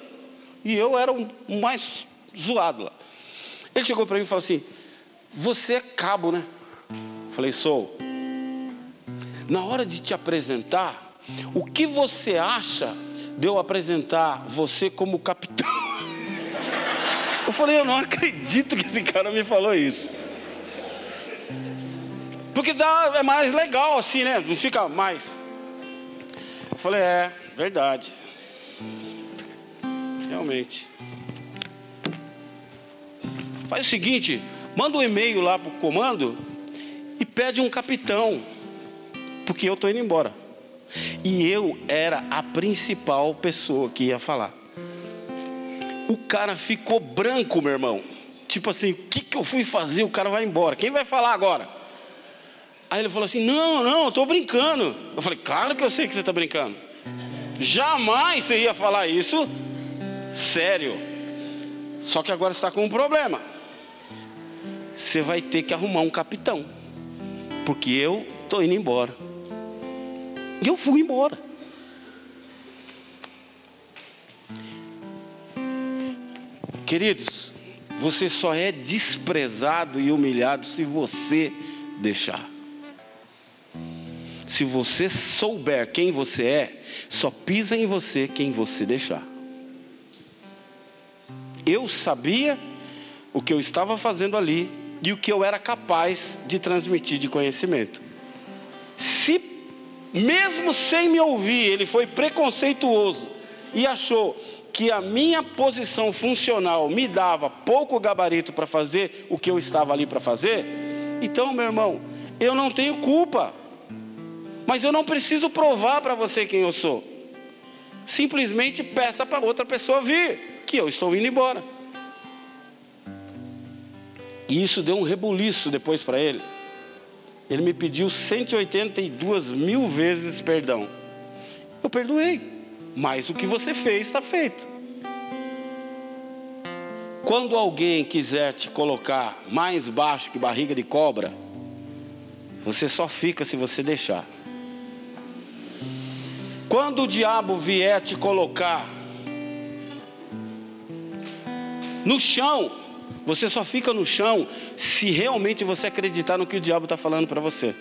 E eu era o mais zoado lá. Ele chegou para mim e falou assim: Você é cabo, né? Falei, sou. Na hora de te apresentar, o que você acha de eu apresentar você como capitão? Eu falei, eu não acredito que esse cara me falou isso. Porque dá, é mais legal assim, né? Não fica mais. Eu falei, é, verdade. Realmente. Faz o seguinte, manda um e-mail lá pro comando e pede um capitão. Porque eu estou indo embora. E eu era a principal pessoa que ia falar. O cara ficou branco, meu irmão. Tipo assim, o que, que eu fui fazer? O cara vai embora. Quem vai falar agora? Aí ele falou assim: Não, não, eu estou brincando. Eu falei: Claro que eu sei que você está brincando. Jamais você ia falar isso sério. Só que agora está com um problema. Você vai ter que arrumar um capitão. Porque eu estou indo embora. E eu fui embora. Queridos, você só é desprezado e humilhado se você deixar. Se você souber quem você é, só pisa em você quem você deixar. Eu sabia o que eu estava fazendo ali e o que eu era capaz de transmitir de conhecimento. Se, mesmo sem me ouvir, ele foi preconceituoso e achou que a minha posição funcional me dava pouco gabarito para fazer o que eu estava ali para fazer, então, meu irmão, eu não tenho culpa. Mas eu não preciso provar para você quem eu sou. Simplesmente peça para outra pessoa vir, que eu estou indo embora. E isso deu um rebuliço depois para ele. Ele me pediu 182 mil vezes perdão. Eu perdoei mas o que você fez está feito. Quando alguém quiser te colocar mais baixo que barriga de cobra, você só fica se você deixar. Quando o diabo vier te colocar no chão, você só fica no chão se realmente você acreditar no que o diabo está falando para você.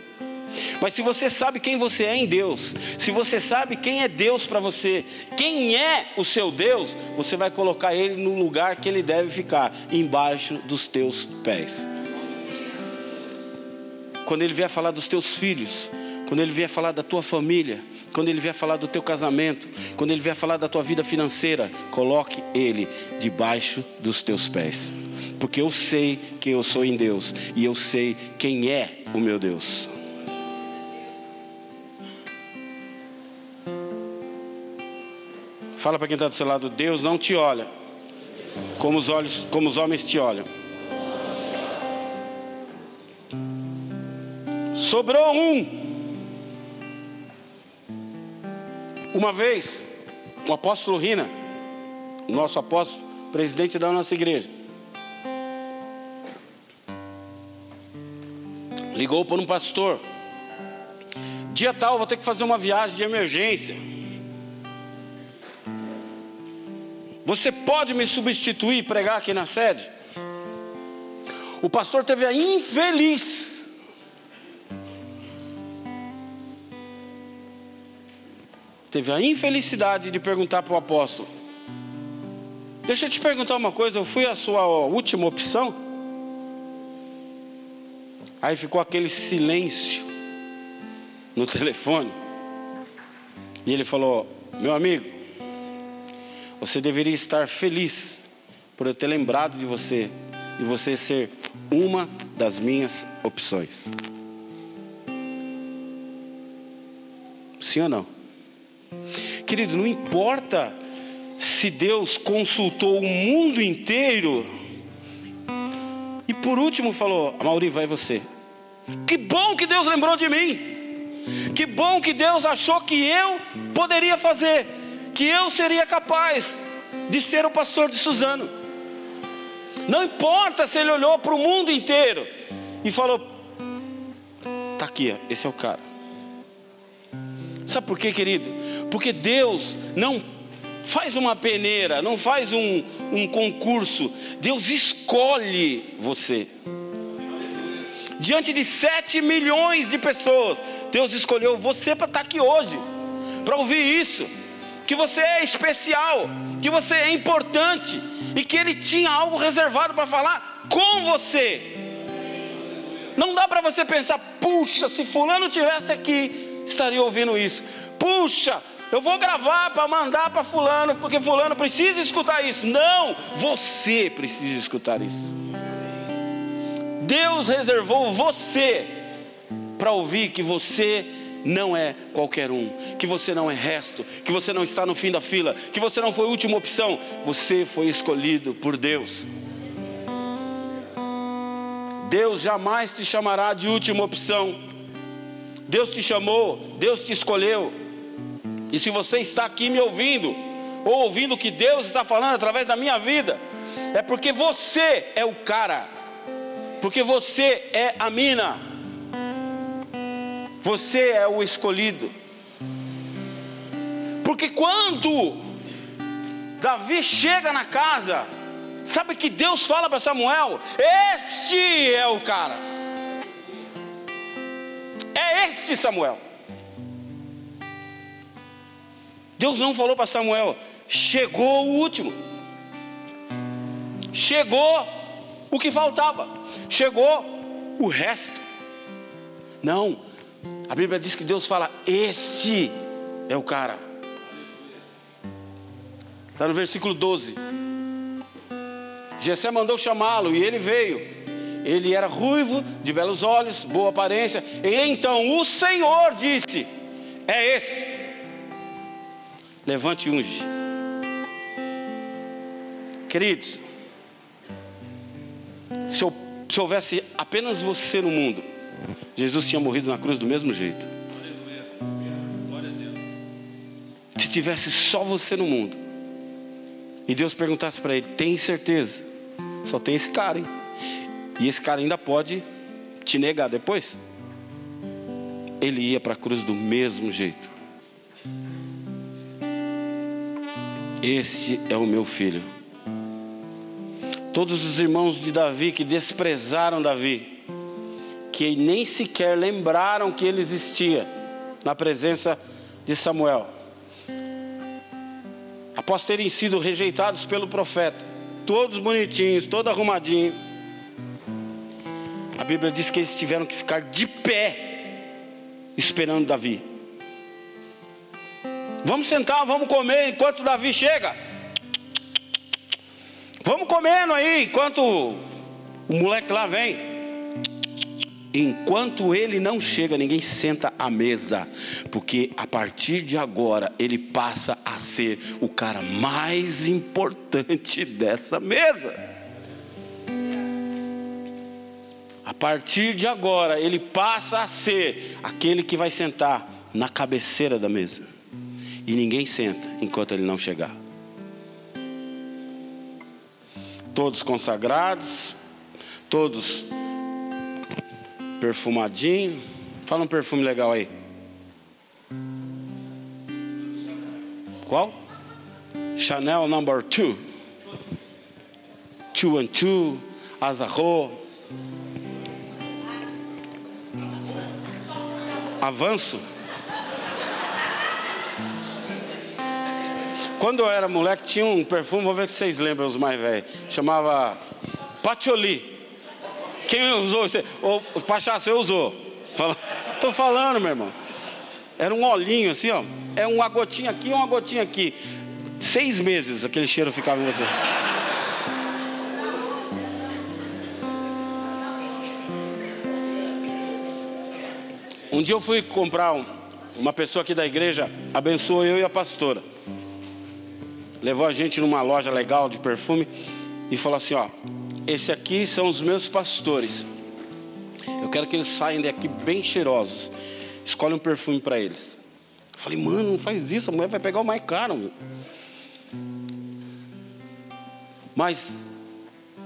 Mas se você sabe quem você é em Deus, se você sabe quem é Deus para você, quem é o seu Deus, você vai colocar ele no lugar que ele deve ficar, embaixo dos teus pés. Quando ele vier falar dos teus filhos, quando ele vier falar da tua família, quando ele vier falar do teu casamento, quando ele vier falar da tua vida financeira, coloque ele debaixo dos teus pés. Porque eu sei quem eu sou em Deus e eu sei quem é o meu Deus. Fala para quem está do seu lado, Deus não te olha como os olhos, como os homens te olham. Sobrou um. Uma vez, o apóstolo Rina, nosso apóstolo, presidente da nossa igreja, ligou para um pastor. Dia tal, vou ter que fazer uma viagem de emergência. Você pode me substituir e pregar aqui na sede? O pastor teve a infeliz teve a infelicidade de perguntar para o apóstolo: Deixa eu te perguntar uma coisa, eu fui a sua última opção? Aí ficou aquele silêncio no telefone. E ele falou: Meu amigo, você deveria estar feliz por eu ter lembrado de você e você ser uma das minhas opções. Sim ou não? Querido, não importa se Deus consultou o mundo inteiro e por último falou: Mauri, vai você. Que bom que Deus lembrou de mim. Que bom que Deus achou que eu poderia fazer, que eu seria capaz de ser o pastor de Suzano. Não importa se ele olhou para o mundo inteiro e falou: tá aqui, esse é o cara. Sabe por quê, querido? Porque Deus não faz uma peneira, não faz um, um concurso. Deus escolhe você. Diante de sete milhões de pessoas, Deus escolheu você para estar aqui hoje, para ouvir isso. Que você é especial, que você é importante e que Ele tinha algo reservado para falar com você. Não dá para você pensar, puxa, se Fulano tivesse aqui, estaria ouvindo isso. Puxa, eu vou gravar para mandar para Fulano, porque Fulano precisa escutar isso. Não, você precisa escutar isso. Deus reservou você para ouvir que você não é qualquer um, que você não é resto, que você não está no fim da fila, que você não foi última opção, você foi escolhido por Deus. Deus jamais te chamará de última opção. Deus te chamou, Deus te escolheu. E se você está aqui me ouvindo, ou ouvindo o que Deus está falando através da minha vida, é porque você é o cara porque você é a mina, você é o escolhido. Porque quando Davi chega na casa, sabe que Deus fala para Samuel: Este é o cara, é este Samuel. Deus não falou para Samuel: Chegou o último, chegou o que faltava chegou o resto. Não, a Bíblia diz que Deus fala: Esse é o cara. Está no versículo 12. Jessé mandou chamá-lo e ele veio. Ele era ruivo, de belos olhos, boa aparência. E então o Senhor disse: É esse. Levante e unge. Queridos, se eu se houvesse apenas você no mundo, Jesus tinha morrido na cruz do mesmo jeito. Se tivesse só você no mundo, e Deus perguntasse para ele: Tem certeza? Só tem esse cara, hein? E esse cara ainda pode te negar depois. Ele ia para a cruz do mesmo jeito. Este é o meu filho todos os irmãos de Davi que desprezaram Davi, que nem sequer lembraram que ele existia na presença de Samuel. Após terem sido rejeitados pelo profeta, todos bonitinhos, todo arrumadinho, a Bíblia diz que eles tiveram que ficar de pé esperando Davi. Vamos sentar, vamos comer enquanto Davi chega. Vamos comendo aí, enquanto o moleque lá vem. Enquanto ele não chega, ninguém senta à mesa, porque a partir de agora ele passa a ser o cara mais importante dessa mesa. A partir de agora ele passa a ser aquele que vai sentar na cabeceira da mesa, e ninguém senta enquanto ele não chegar. todos consagrados, todos perfumadinho. Fala um perfume legal aí. Qual? Chanel number two. Two and two. Azarro. Avanço. Quando eu era moleque, tinha um perfume, vou ver se vocês lembram, os mais velhos. Chamava Patchouli. Quem usou? O Pachá, usou? Estou falando, meu irmão. Era um olhinho assim, ó. É uma gotinha aqui, uma gotinha aqui. Seis meses aquele cheiro ficava em você. Um dia eu fui comprar um, uma pessoa aqui da igreja, abençoou eu e a pastora levou a gente numa loja legal de perfume e falou assim: Ó, esse aqui são os meus pastores. Eu quero que eles saiam daqui bem cheirosos, escolhe um perfume para eles. Eu falei, mano, não faz isso, a mulher vai pegar o mais caro. Meu. Mas,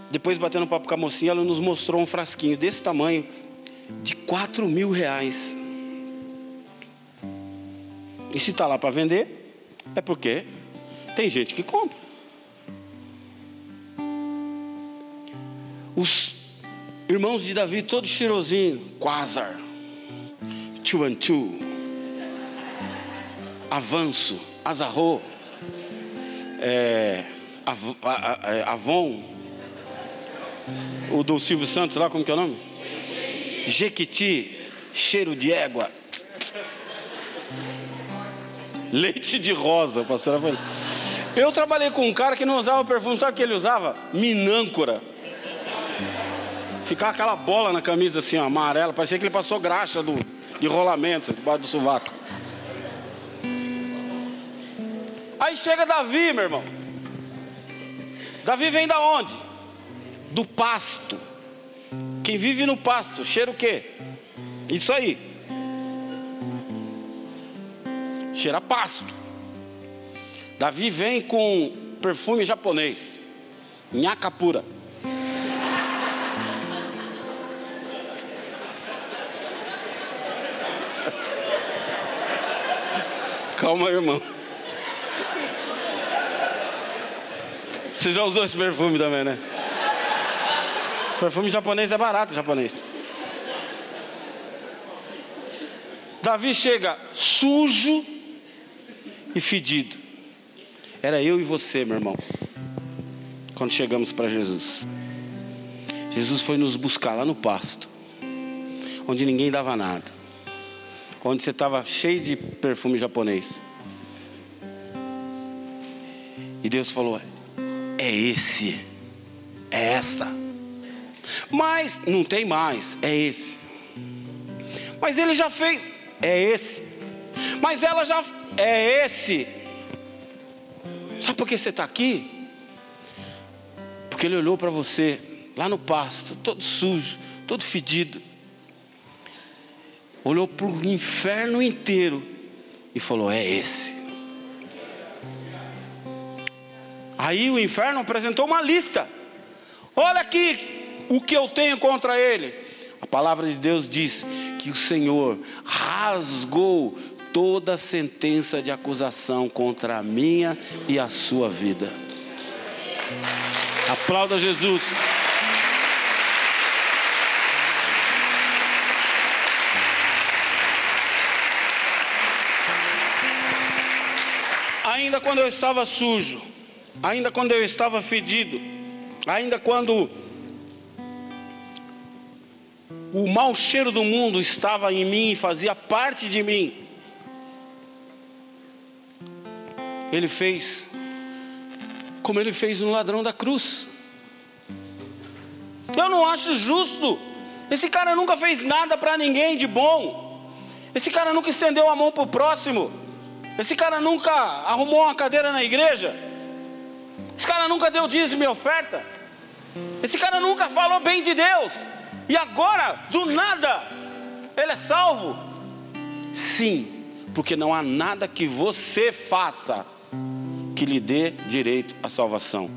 depois batendo papo com a mocinha, ela nos mostrou um frasquinho desse tamanho, de 4 mil reais. E se está lá para vender, é porque tem gente que compra. Os irmãos de Davi, todos cheirosinhos, Quasar, Chuanchu, Avanço, Azarro, é, é, Avon, o do Silvio Santos lá, como que é o nome? Jequiti, cheiro de égua. Leite de rosa, pastora falou. Eu trabalhei com um cara que não usava perfume, sabe o que ele usava? Minâncora. Ficava aquela bola na camisa assim, ó, amarela, parecia que ele passou graxa do, de rolamento debaixo do sovaco. Aí chega Davi, meu irmão. Davi vem da onde? Do pasto. Quem vive no pasto, cheira o quê? Isso aí. Cheira pasto. Davi vem com perfume japonês. Nhakapura. Calma, irmão. Você já usou esse perfume também, né? Perfume japonês é barato, japonês. Davi chega sujo e fedido. Era eu e você, meu irmão. Quando chegamos para Jesus. Jesus foi nos buscar lá no pasto, onde ninguém dava nada onde você estava cheio de perfume japonês. E Deus falou: é esse, é essa. Mas não tem mais, é esse. Mas ele já fez, é esse. Mas ela já, é esse. Sabe por que você está aqui? Porque ele olhou para você lá no pasto, todo sujo, todo fedido olhou para o inferno inteiro e falou: É esse. Aí o inferno apresentou uma lista. Olha aqui o que eu tenho contra ele. A palavra de Deus diz que o Senhor rasgou toda sentença de acusação contra a minha e a sua vida. Aplauda Jesus. ainda quando eu estava sujo, ainda quando eu estava fedido, ainda quando o mau cheiro do mundo estava em mim e fazia parte de mim, ele fez como ele fez no ladrão da cruz. Eu não acho justo. Esse cara nunca fez nada para ninguém de bom. Esse cara nunca estendeu a mão para o próximo. Esse cara nunca arrumou uma cadeira na igreja. Esse cara nunca deu dízimo e oferta. Esse cara nunca falou bem de Deus. E agora, do nada, ele é salvo. Sim, porque não há nada que você faça que lhe dê direito à salvação.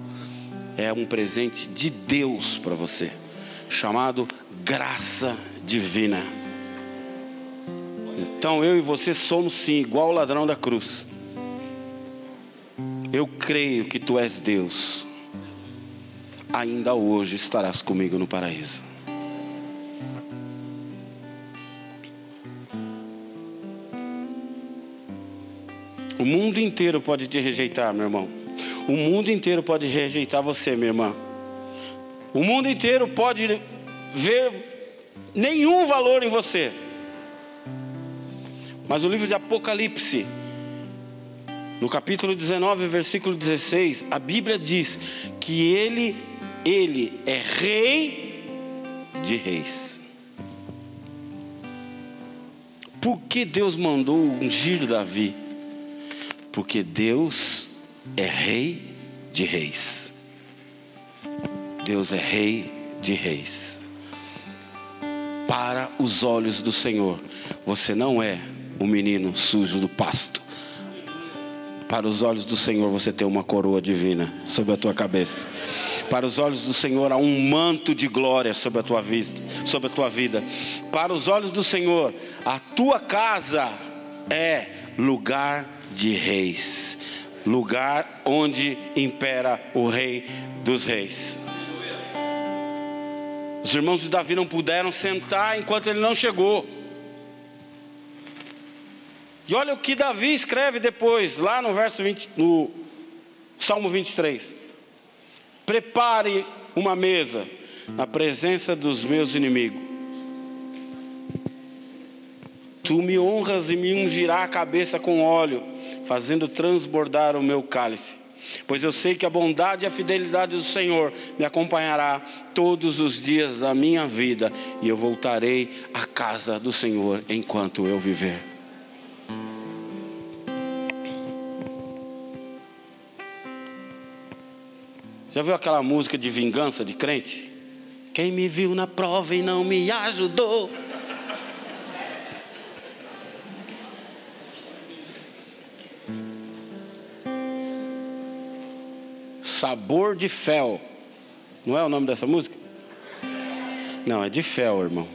É um presente de Deus para você, chamado graça divina. Então eu e você somos sim igual o ladrão da cruz. Eu creio que tu és Deus. Ainda hoje estarás comigo no paraíso. O mundo inteiro pode te rejeitar, meu irmão. O mundo inteiro pode rejeitar você, minha irmã. O mundo inteiro pode ver nenhum valor em você. Mas o livro de Apocalipse, no capítulo 19, versículo 16, a Bíblia diz que ele, ele é rei de reis. Por que Deus mandou ungir Davi? Porque Deus é rei de reis. Deus é rei de reis. Para os olhos do Senhor, você não é o menino sujo do pasto. Para os olhos do Senhor você tem uma coroa divina sobre a tua cabeça. Para os olhos do Senhor há um manto de glória sobre a tua vida, sobre a tua vida. Para os olhos do Senhor, a tua casa é lugar de reis, lugar onde impera o rei dos reis. Os irmãos de Davi não puderam sentar enquanto ele não chegou. E olha o que Davi escreve depois, lá no verso 20, no Salmo 23. Prepare uma mesa na presença dos meus inimigos. Tu me honras e me ungirá a cabeça com óleo, fazendo transbordar o meu cálice pois eu sei que a bondade e a fidelidade do Senhor me acompanhará todos os dias da minha vida, e eu voltarei à casa do Senhor enquanto eu viver. Já viu aquela música de vingança de crente? Quem me viu na prova e não me ajudou. Sabor de Fel. Não é o nome dessa música? Não, é de Fel, irmão.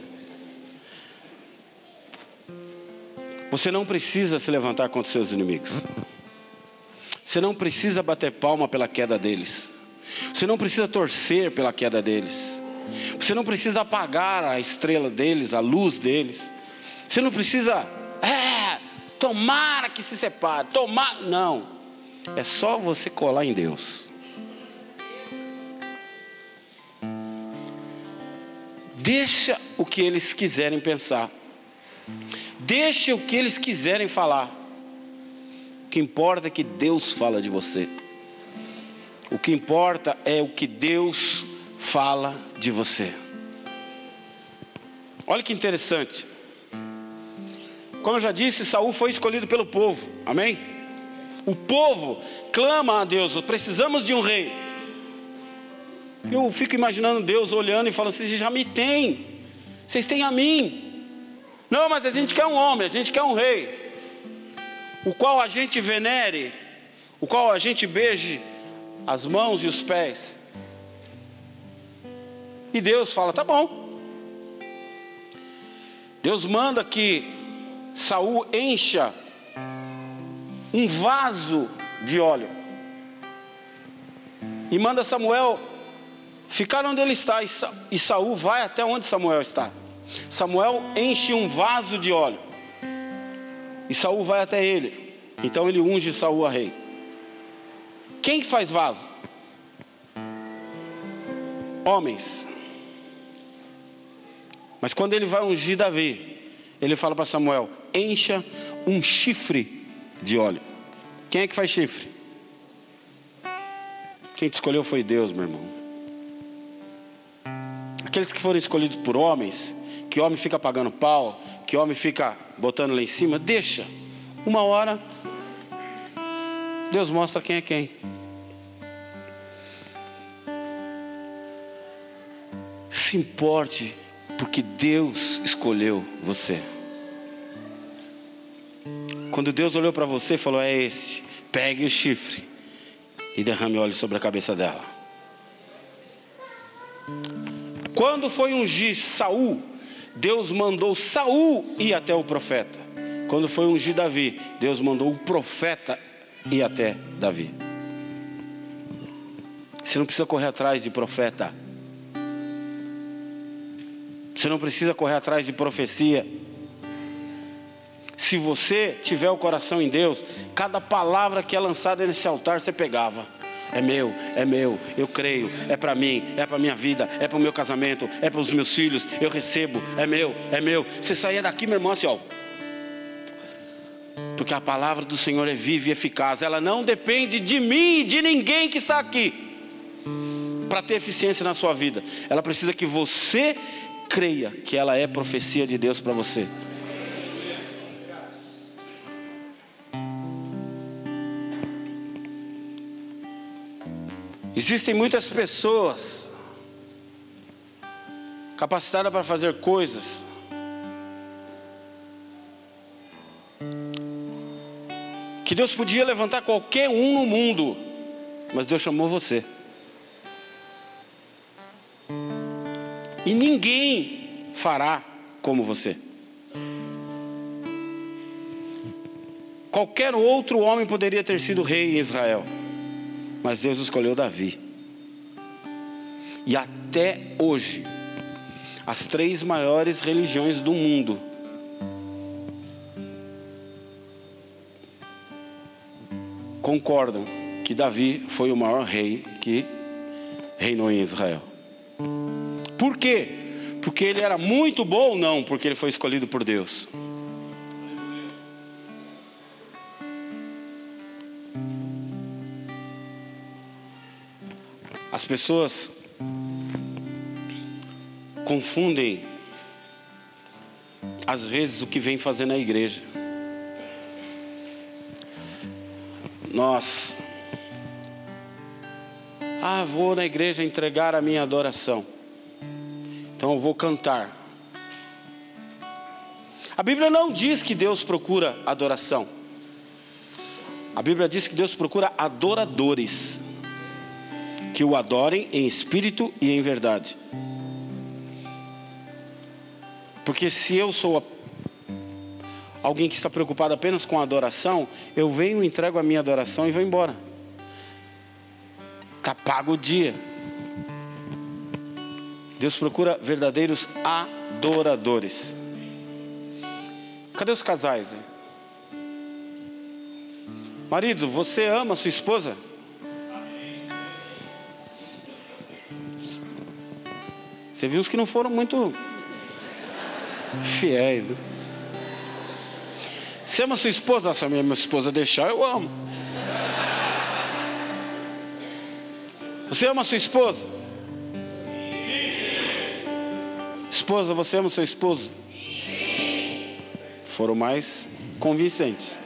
Você não precisa se levantar contra seus inimigos. Você não precisa bater palma pela queda deles. Você não precisa torcer pela queda deles. Você não precisa apagar a estrela deles, a luz deles. Você não precisa, é, tomara que se separe, tomar. Não. É só você colar em Deus. Deixa o que eles quiserem pensar. Deixa o que eles quiserem falar. O que importa é que Deus fala de você. O que importa é o que Deus fala de você. Olha que interessante. Como eu já disse, Saul foi escolhido pelo povo. Amém? O povo clama a Deus, precisamos de um rei. Eu fico imaginando Deus olhando e falando: vocês já me têm, vocês têm a mim. Não, mas a gente quer um homem, a gente quer um rei, o qual a gente venere, o qual a gente beije as mãos e os pés. E Deus fala: tá bom. Deus manda que Saul encha um vaso de óleo. E manda Samuel ficar onde ele está, e Saul vai até onde Samuel está. Samuel enche um vaso de óleo. E Saul vai até ele. Então ele unge Saul a rei. Quem faz vaso? Homens. Mas quando ele vai ungir Davi, ele fala para Samuel: encha um chifre de óleo. Quem é que faz chifre? Quem te escolheu foi Deus, meu irmão. Aqueles que foram escolhidos por homens, que homem fica pagando pau, que homem fica botando lá em cima, deixa. Uma hora, Deus mostra quem é quem. Se importe, porque Deus escolheu você. Quando Deus olhou para você e falou: É esse, pegue o chifre e derrame óleo sobre a cabeça dela. Quando foi ungir Saul, Deus mandou Saul ir até o profeta. Quando foi ungir Davi, Deus mandou o profeta ir até Davi. Você não precisa correr atrás de profeta. Você não precisa correr atrás de profecia. Se você tiver o coração em Deus, cada palavra que é lançada nesse altar você pegava. É meu, é meu, eu creio, é para mim, é para minha vida, é para o meu casamento, é para os meus filhos, eu recebo, é meu, é meu. Você saía daqui, meu irmão, assim, ó. Porque a palavra do Senhor é viva e eficaz, ela não depende de mim e de ninguém que está aqui. Para ter eficiência na sua vida, ela precisa que você creia que ela é profecia de Deus para você. Existem muitas pessoas capacitadas para fazer coisas, que Deus podia levantar qualquer um no mundo, mas Deus chamou você. E ninguém fará como você. Qualquer outro homem poderia ter sido rei em Israel mas Deus escolheu Davi. E até hoje, as três maiores religiões do mundo concordam que Davi foi o maior rei que reinou em Israel. Por quê? Porque ele era muito bom não? Porque ele foi escolhido por Deus. As pessoas confundem, às vezes, o que vem fazendo na igreja. Nós, ah, vou na igreja entregar a minha adoração, então eu vou cantar. A Bíblia não diz que Deus procura adoração. A Bíblia diz que Deus procura adoradores que o adorem em espírito e em verdade. Porque se eu sou alguém que está preocupado apenas com a adoração, eu venho, entrego a minha adoração e vou embora. Está pago o dia. Deus procura verdadeiros adoradores. Cadê os casais? Hein? Marido, você ama sua esposa? Você viu os que não foram muito fiéis. Né? Você ama sua esposa? Se a minha esposa deixar, eu amo. Você ama sua esposa? Esposa, você ama seu esposo? Foram mais convincentes.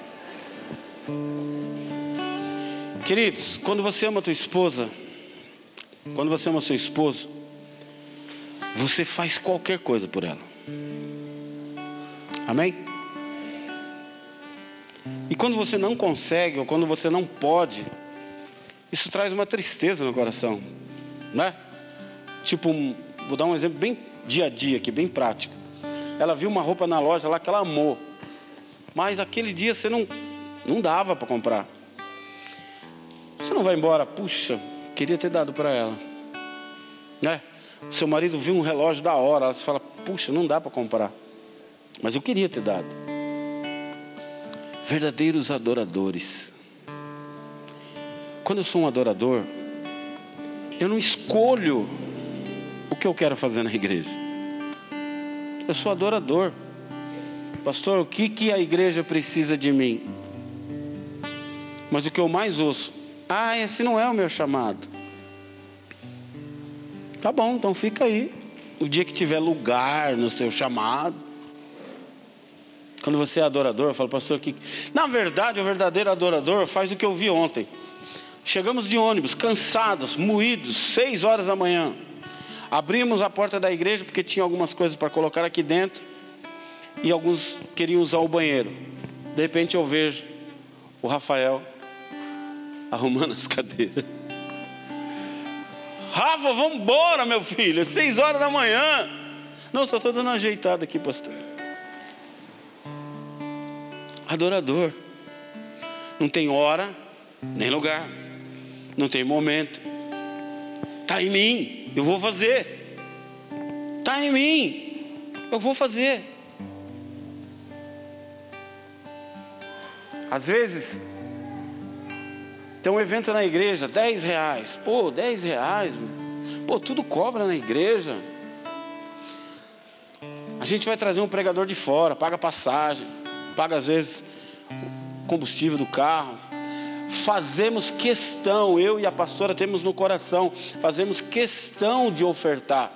Queridos, quando você ama tua esposa, quando você ama seu esposo, você faz qualquer coisa por ela. Amém? E quando você não consegue, ou quando você não pode, isso traz uma tristeza no coração, né? Tipo, vou dar um exemplo bem dia a dia aqui, bem prático. Ela viu uma roupa na loja lá que ela amou, mas aquele dia você não, não dava para comprar. Você não vai embora, puxa, queria ter dado para ela, né? Seu marido viu um relógio da hora, você fala, puxa, não dá para comprar. Mas eu queria ter dado. Verdadeiros adoradores. Quando eu sou um adorador, eu não escolho o que eu quero fazer na igreja. Eu sou adorador. Pastor, o que, que a igreja precisa de mim? Mas o que eu mais ouço, ah, esse não é o meu chamado. Tá bom, então fica aí. O dia que tiver lugar no seu chamado. Quando você é adorador, eu falo, pastor, que. Na verdade, o verdadeiro adorador faz o que eu vi ontem. Chegamos de ônibus, cansados, moídos, seis horas da manhã. Abrimos a porta da igreja porque tinha algumas coisas para colocar aqui dentro. E alguns queriam usar o banheiro. De repente eu vejo o Rafael arrumando as cadeiras. Rafa, vamos embora, meu filho, seis horas da manhã. Não, só estou dando uma ajeitada aqui, pastor. Adorador. Não tem hora, nem lugar. Não tem momento. Está em mim, eu vou fazer. Está em mim, eu vou fazer. Às vezes, tem um evento na igreja, 10 reais. Pô, 10 reais. Pô, tudo cobra na igreja. A gente vai trazer um pregador de fora, paga passagem, paga às vezes combustível do carro. Fazemos questão, eu e a pastora temos no coração, fazemos questão de ofertar.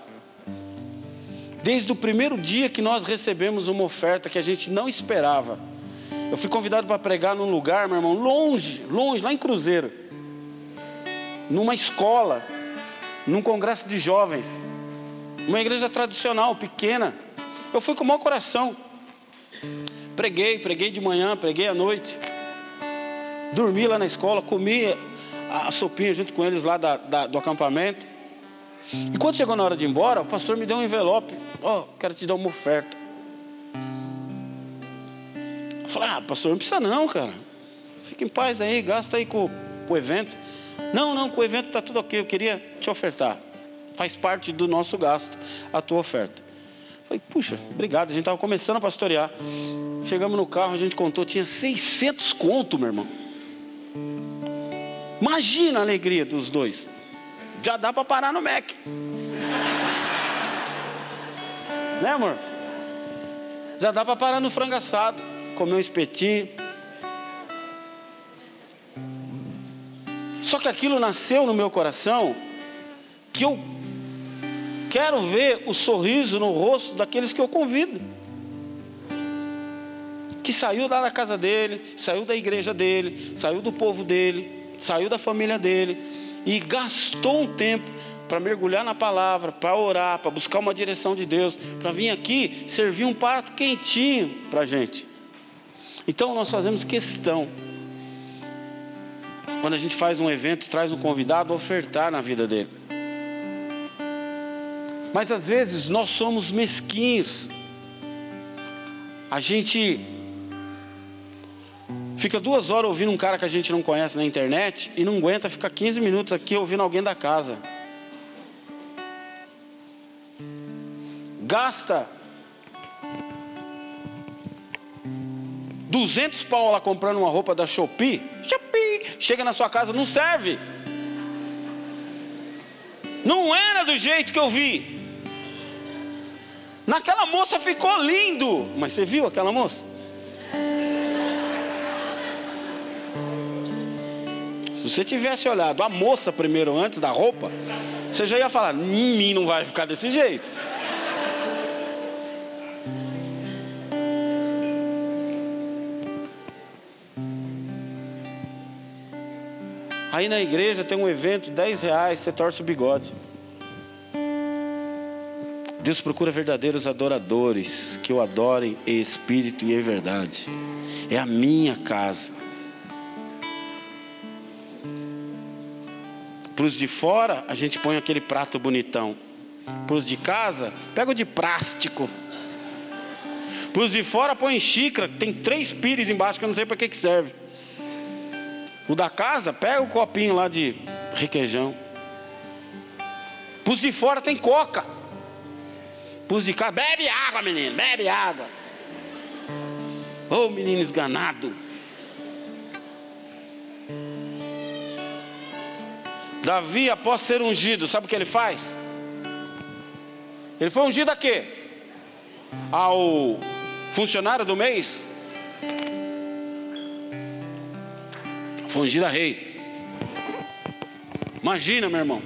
Desde o primeiro dia que nós recebemos uma oferta que a gente não esperava, eu fui convidado para pregar num lugar, meu irmão, longe, longe, lá em Cruzeiro. Numa escola, num congresso de jovens. Uma igreja tradicional, pequena. Eu fui com o maior coração. Preguei, preguei de manhã, preguei à noite. Dormi lá na escola, comi a sopinha junto com eles lá da, da, do acampamento. E quando chegou na hora de ir embora, o pastor me deu um envelope. Ó, oh, quero te dar uma oferta. Eu falei, ah, pastor, não precisa não, cara. Fica em paz aí, gasta aí com, com o evento. Não, não, com o evento está tudo ok. Eu queria te ofertar. Faz parte do nosso gasto a tua oferta. Falei, puxa, obrigado. A gente estava começando a pastorear. Chegamos no carro, a gente contou, tinha 600 conto, meu irmão. Imagina a alegria dos dois. Já dá para parar no Mac. né, amor? Já dá para parar no frango assado, comer um espetinho. Só que aquilo nasceu no meu coração que eu quero ver o sorriso no rosto daqueles que eu convido. Que saiu da casa dele, saiu da igreja dele, saiu do povo dele, saiu da família dele e gastou um tempo para mergulhar na palavra, para orar, para buscar uma direção de Deus, para vir aqui servir um prato quentinho para a gente. Então nós fazemos questão, quando a gente faz um evento, traz um convidado, ofertar na vida dele. Mas às vezes nós somos mesquinhos. A gente fica duas horas ouvindo um cara que a gente não conhece na internet e não aguenta ficar 15 minutos aqui ouvindo alguém da casa. Gasta 200 pau lá comprando uma roupa da Shopee, Shopee, chega na sua casa, não serve. Não era do jeito que eu vi. Naquela moça ficou lindo. Mas você viu aquela moça? Se você tivesse olhado a moça primeiro antes da roupa, você já ia falar: mim não vai ficar desse jeito. Aí na igreja tem um evento, 10 reais, você torce o bigode. Deus procura verdadeiros adoradores que o adorem em espírito e em verdade. É a minha casa. Para os de fora, a gente põe aquele prato bonitão. Para os de casa, pega o de plástico. Para os de fora, põe xícara, tem três pires embaixo que eu não sei para que, que serve. O da casa, pega o copinho lá de requeijão. Os de fora, tem coca. Pus de casa, bebe água, menino, bebe água. Ô oh, menino esganado. Davi, após ser ungido, sabe o que ele faz? Ele foi ungido a quê? Ao funcionário do mês? Foi ungido a rei. Imagina, meu irmão.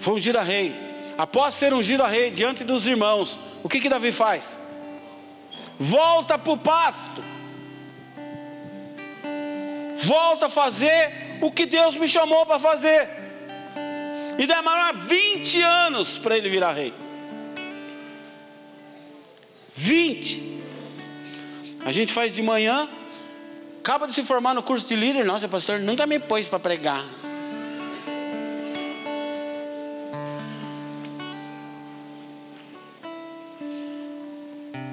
Foi ungido a rei. Após ser ungido a rei diante dos irmãos, o que que Davi faz? Volta para o pasto. Volta a fazer o que Deus me chamou para fazer. E demorou 20 anos para ele virar rei. 20. A gente faz de manhã, acaba de se formar no curso de líder. Nossa, pastor, nunca me pôs para pregar.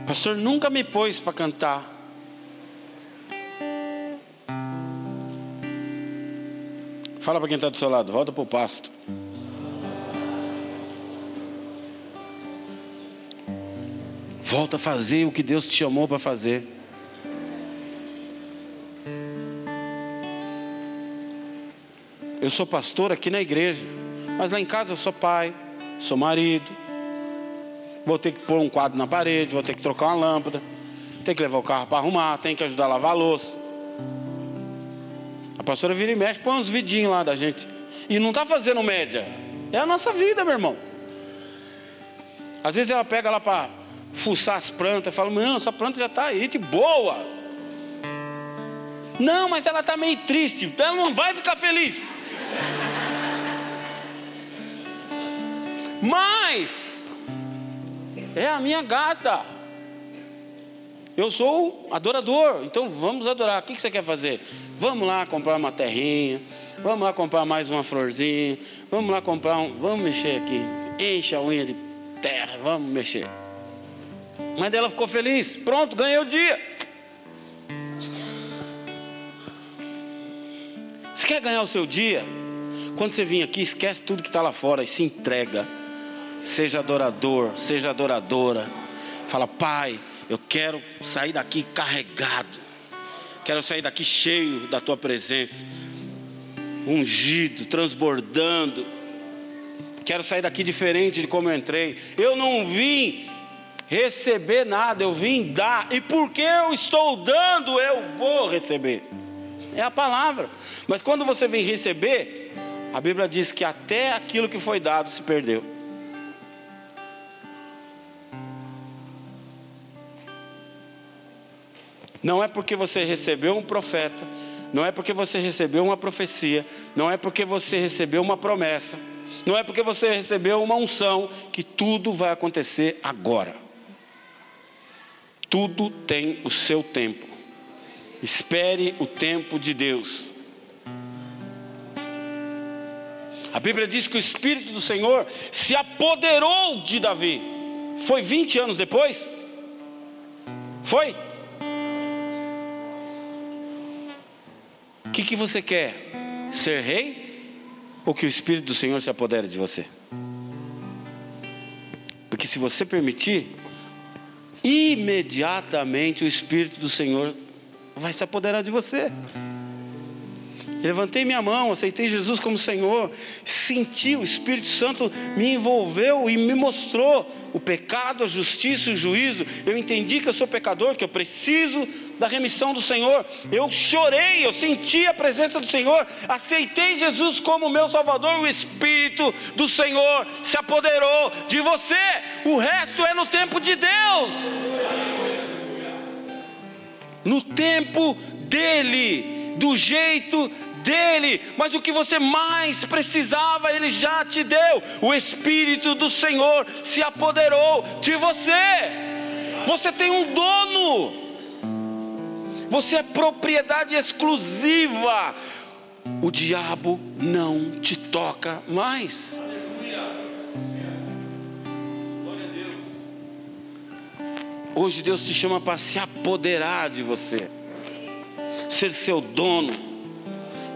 Pastor nunca me pôs para cantar. Fala para quem está do seu lado, volta para o pasto. Volta a fazer o que Deus te chamou para fazer. Eu sou pastor aqui na igreja, mas lá em casa eu sou pai, sou marido, vou ter que pôr um quadro na parede, vou ter que trocar uma lâmpada, tem que levar o carro para arrumar, tem que ajudar a lavar a louça. A pastora vira e mexe, põe uns vidinhos lá da gente. E não está fazendo média. É a nossa vida, meu irmão. Às vezes ela pega lá para fuçar as plantas fala, não, essa planta já está aí, de boa. Não, mas ela está meio triste, ela não vai ficar feliz. Mas é a minha gata. eu sou adorador, então vamos adorar. O que você quer fazer? Vamos lá comprar uma terrinha, vamos lá comprar mais uma florzinha, vamos lá comprar um. Vamos mexer aqui. Enche a unha de terra, vamos mexer. A mãe dela ficou feliz. Pronto, ganhei o dia. Você quer ganhar o seu dia? Quando você vir aqui, esquece tudo que está lá fora e se entrega. Seja adorador, seja adoradora. Fala, Pai, eu quero sair daqui carregado. Quero sair daqui cheio da tua presença. Ungido, transbordando. Quero sair daqui diferente de como eu entrei. Eu não vim receber nada, eu vim dar. E porque eu estou dando, eu vou receber. É a palavra. Mas quando você vem receber, a Bíblia diz que até aquilo que foi dado se perdeu. Não é porque você recebeu um profeta, não é porque você recebeu uma profecia, não é porque você recebeu uma promessa, não é porque você recebeu uma unção que tudo vai acontecer agora. Tudo tem o seu tempo. Espere o tempo de Deus. A Bíblia diz que o Espírito do Senhor se apoderou de Davi. Foi 20 anos depois? Foi? Que, que você quer? Ser rei? Ou que o Espírito do Senhor se apodere de você? Porque se você permitir, imediatamente o Espírito do Senhor vai se apoderar de você. Levantei minha mão, aceitei Jesus como Senhor, senti o Espírito Santo me envolveu e me mostrou o pecado, a justiça e o juízo. Eu entendi que eu sou pecador, que eu preciso da remissão do Senhor. Eu chorei, eu senti a presença do Senhor, aceitei Jesus como meu Salvador. O Espírito do Senhor se apoderou de você. O resto é no tempo de Deus. No tempo dele, do jeito dele, mas o que você mais precisava, ele já te deu. O Espírito do Senhor se apoderou de você. Você tem um dono, você é propriedade exclusiva. O diabo não te toca mais. Hoje Deus te chama para se apoderar de você, ser seu dono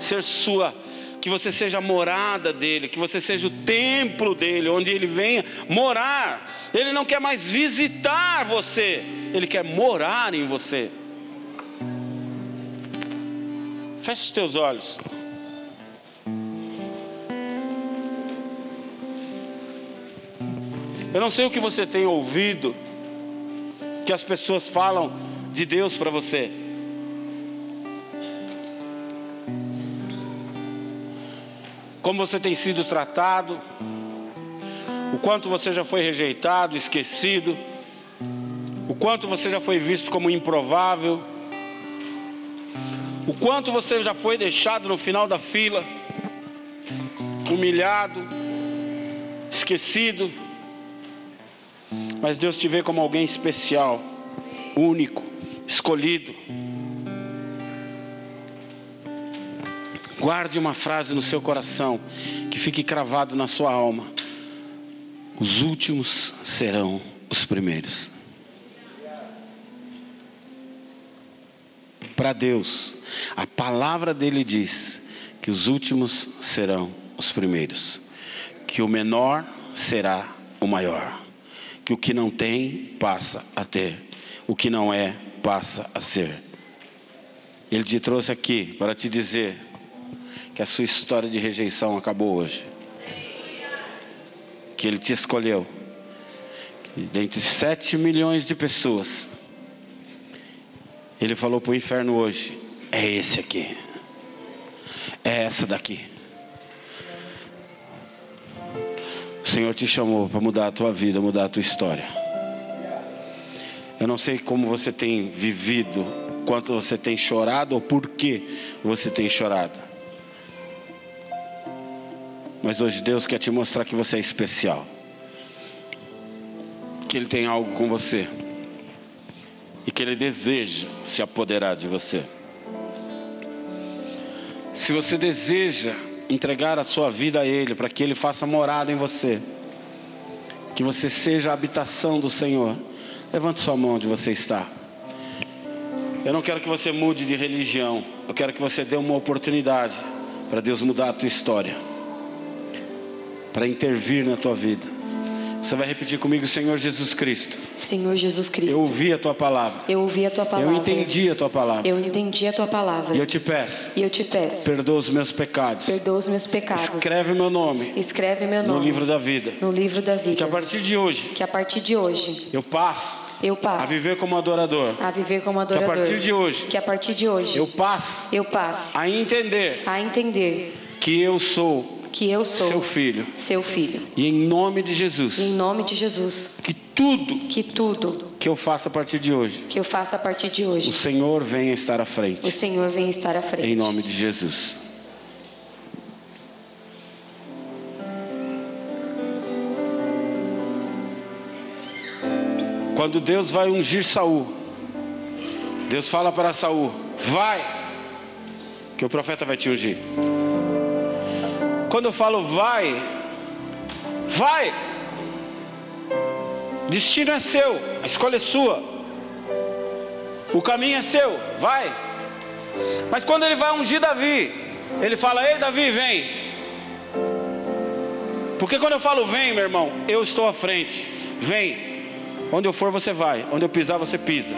ser sua, que você seja a morada dele, que você seja o templo dele, onde ele venha morar. Ele não quer mais visitar você, ele quer morar em você. Feche os teus olhos. Eu não sei o que você tem ouvido, que as pessoas falam de Deus para você. Como você tem sido tratado, o quanto você já foi rejeitado, esquecido, o quanto você já foi visto como improvável, o quanto você já foi deixado no final da fila, humilhado, esquecido, mas Deus te vê como alguém especial, único, escolhido. Guarde uma frase no seu coração, que fique cravado na sua alma. Os últimos serão os primeiros. Para Deus, a palavra dele diz que os últimos serão os primeiros, que o menor será o maior, que o que não tem passa a ter, o que não é passa a ser. Ele te trouxe aqui para te dizer que a sua história de rejeição acabou hoje. Que Ele te escolheu. Dentre sete milhões de pessoas, Ele falou para o inferno hoje: é esse aqui, é essa daqui. O Senhor te chamou para mudar a tua vida, mudar a tua história. Eu não sei como você tem vivido, quanto você tem chorado ou por que você tem chorado. Mas hoje Deus quer te mostrar que você é especial. Que Ele tem algo com você. e que Ele deseja se apoderar de você. Se você deseja entregar a sua vida a Ele, para que Ele faça morada em você, que você seja a habitação do Senhor, levante sua mão onde você está. Eu não quero que você mude de religião, eu quero que você dê uma oportunidade para Deus mudar a tua história, para intervir na tua vida. Você vai repetir comigo, Senhor Jesus Cristo. Senhor Jesus Cristo. Eu ouvi a tua palavra. Eu ouvi a tua palavra. Eu entendi a tua palavra. Eu entendi a tua palavra. E eu te peço. E eu te peço. Perdoa os meus pecados. Perdoa os meus pecados. Escreve meu nome. Escreve meu nome. No livro da vida. No livro da vida. Que a partir de hoje. Que a partir de hoje. Eu passe. Eu passe. A viver como adorador. A viver como adorador. Que a partir de hoje. Que a partir de hoje. Eu passe. Eu passe. A entender. A entender. Que eu sou que eu sou seu filho. Seu filho. E em nome de Jesus. em nome de Jesus. Que tudo que tudo que eu faça a partir de hoje. Que eu faça a partir de hoje. O Senhor venha estar à frente. O Senhor venha estar à frente. Em nome de Jesus. Quando Deus vai ungir Saul, Deus fala para Saul: "Vai, que o profeta vai te ungir". Quando eu falo vai, vai. Destino é seu, a escolha é sua. O caminho é seu, vai. Mas quando ele vai ungir Davi, ele fala: Ei, Davi, vem. Porque quando eu falo vem, meu irmão, eu estou à frente. Vem. Onde eu for, você vai. Onde eu pisar, você pisa.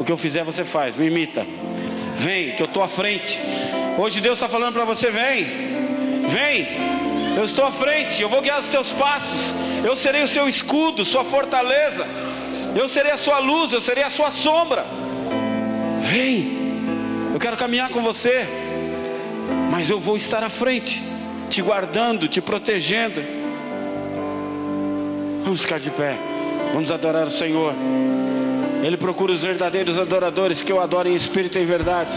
O que eu fizer, você faz. Me imita. Vem, que eu estou à frente. Hoje Deus está falando para você: vem. Vem, eu estou à frente, eu vou guiar os teus passos, eu serei o seu escudo, sua fortaleza, eu serei a sua luz, eu serei a sua sombra. Vem, eu quero caminhar com você, mas eu vou estar à frente, te guardando, te protegendo. Vamos ficar de pé, vamos adorar o Senhor. Ele procura os verdadeiros adoradores que eu adoro em espírito e em verdade.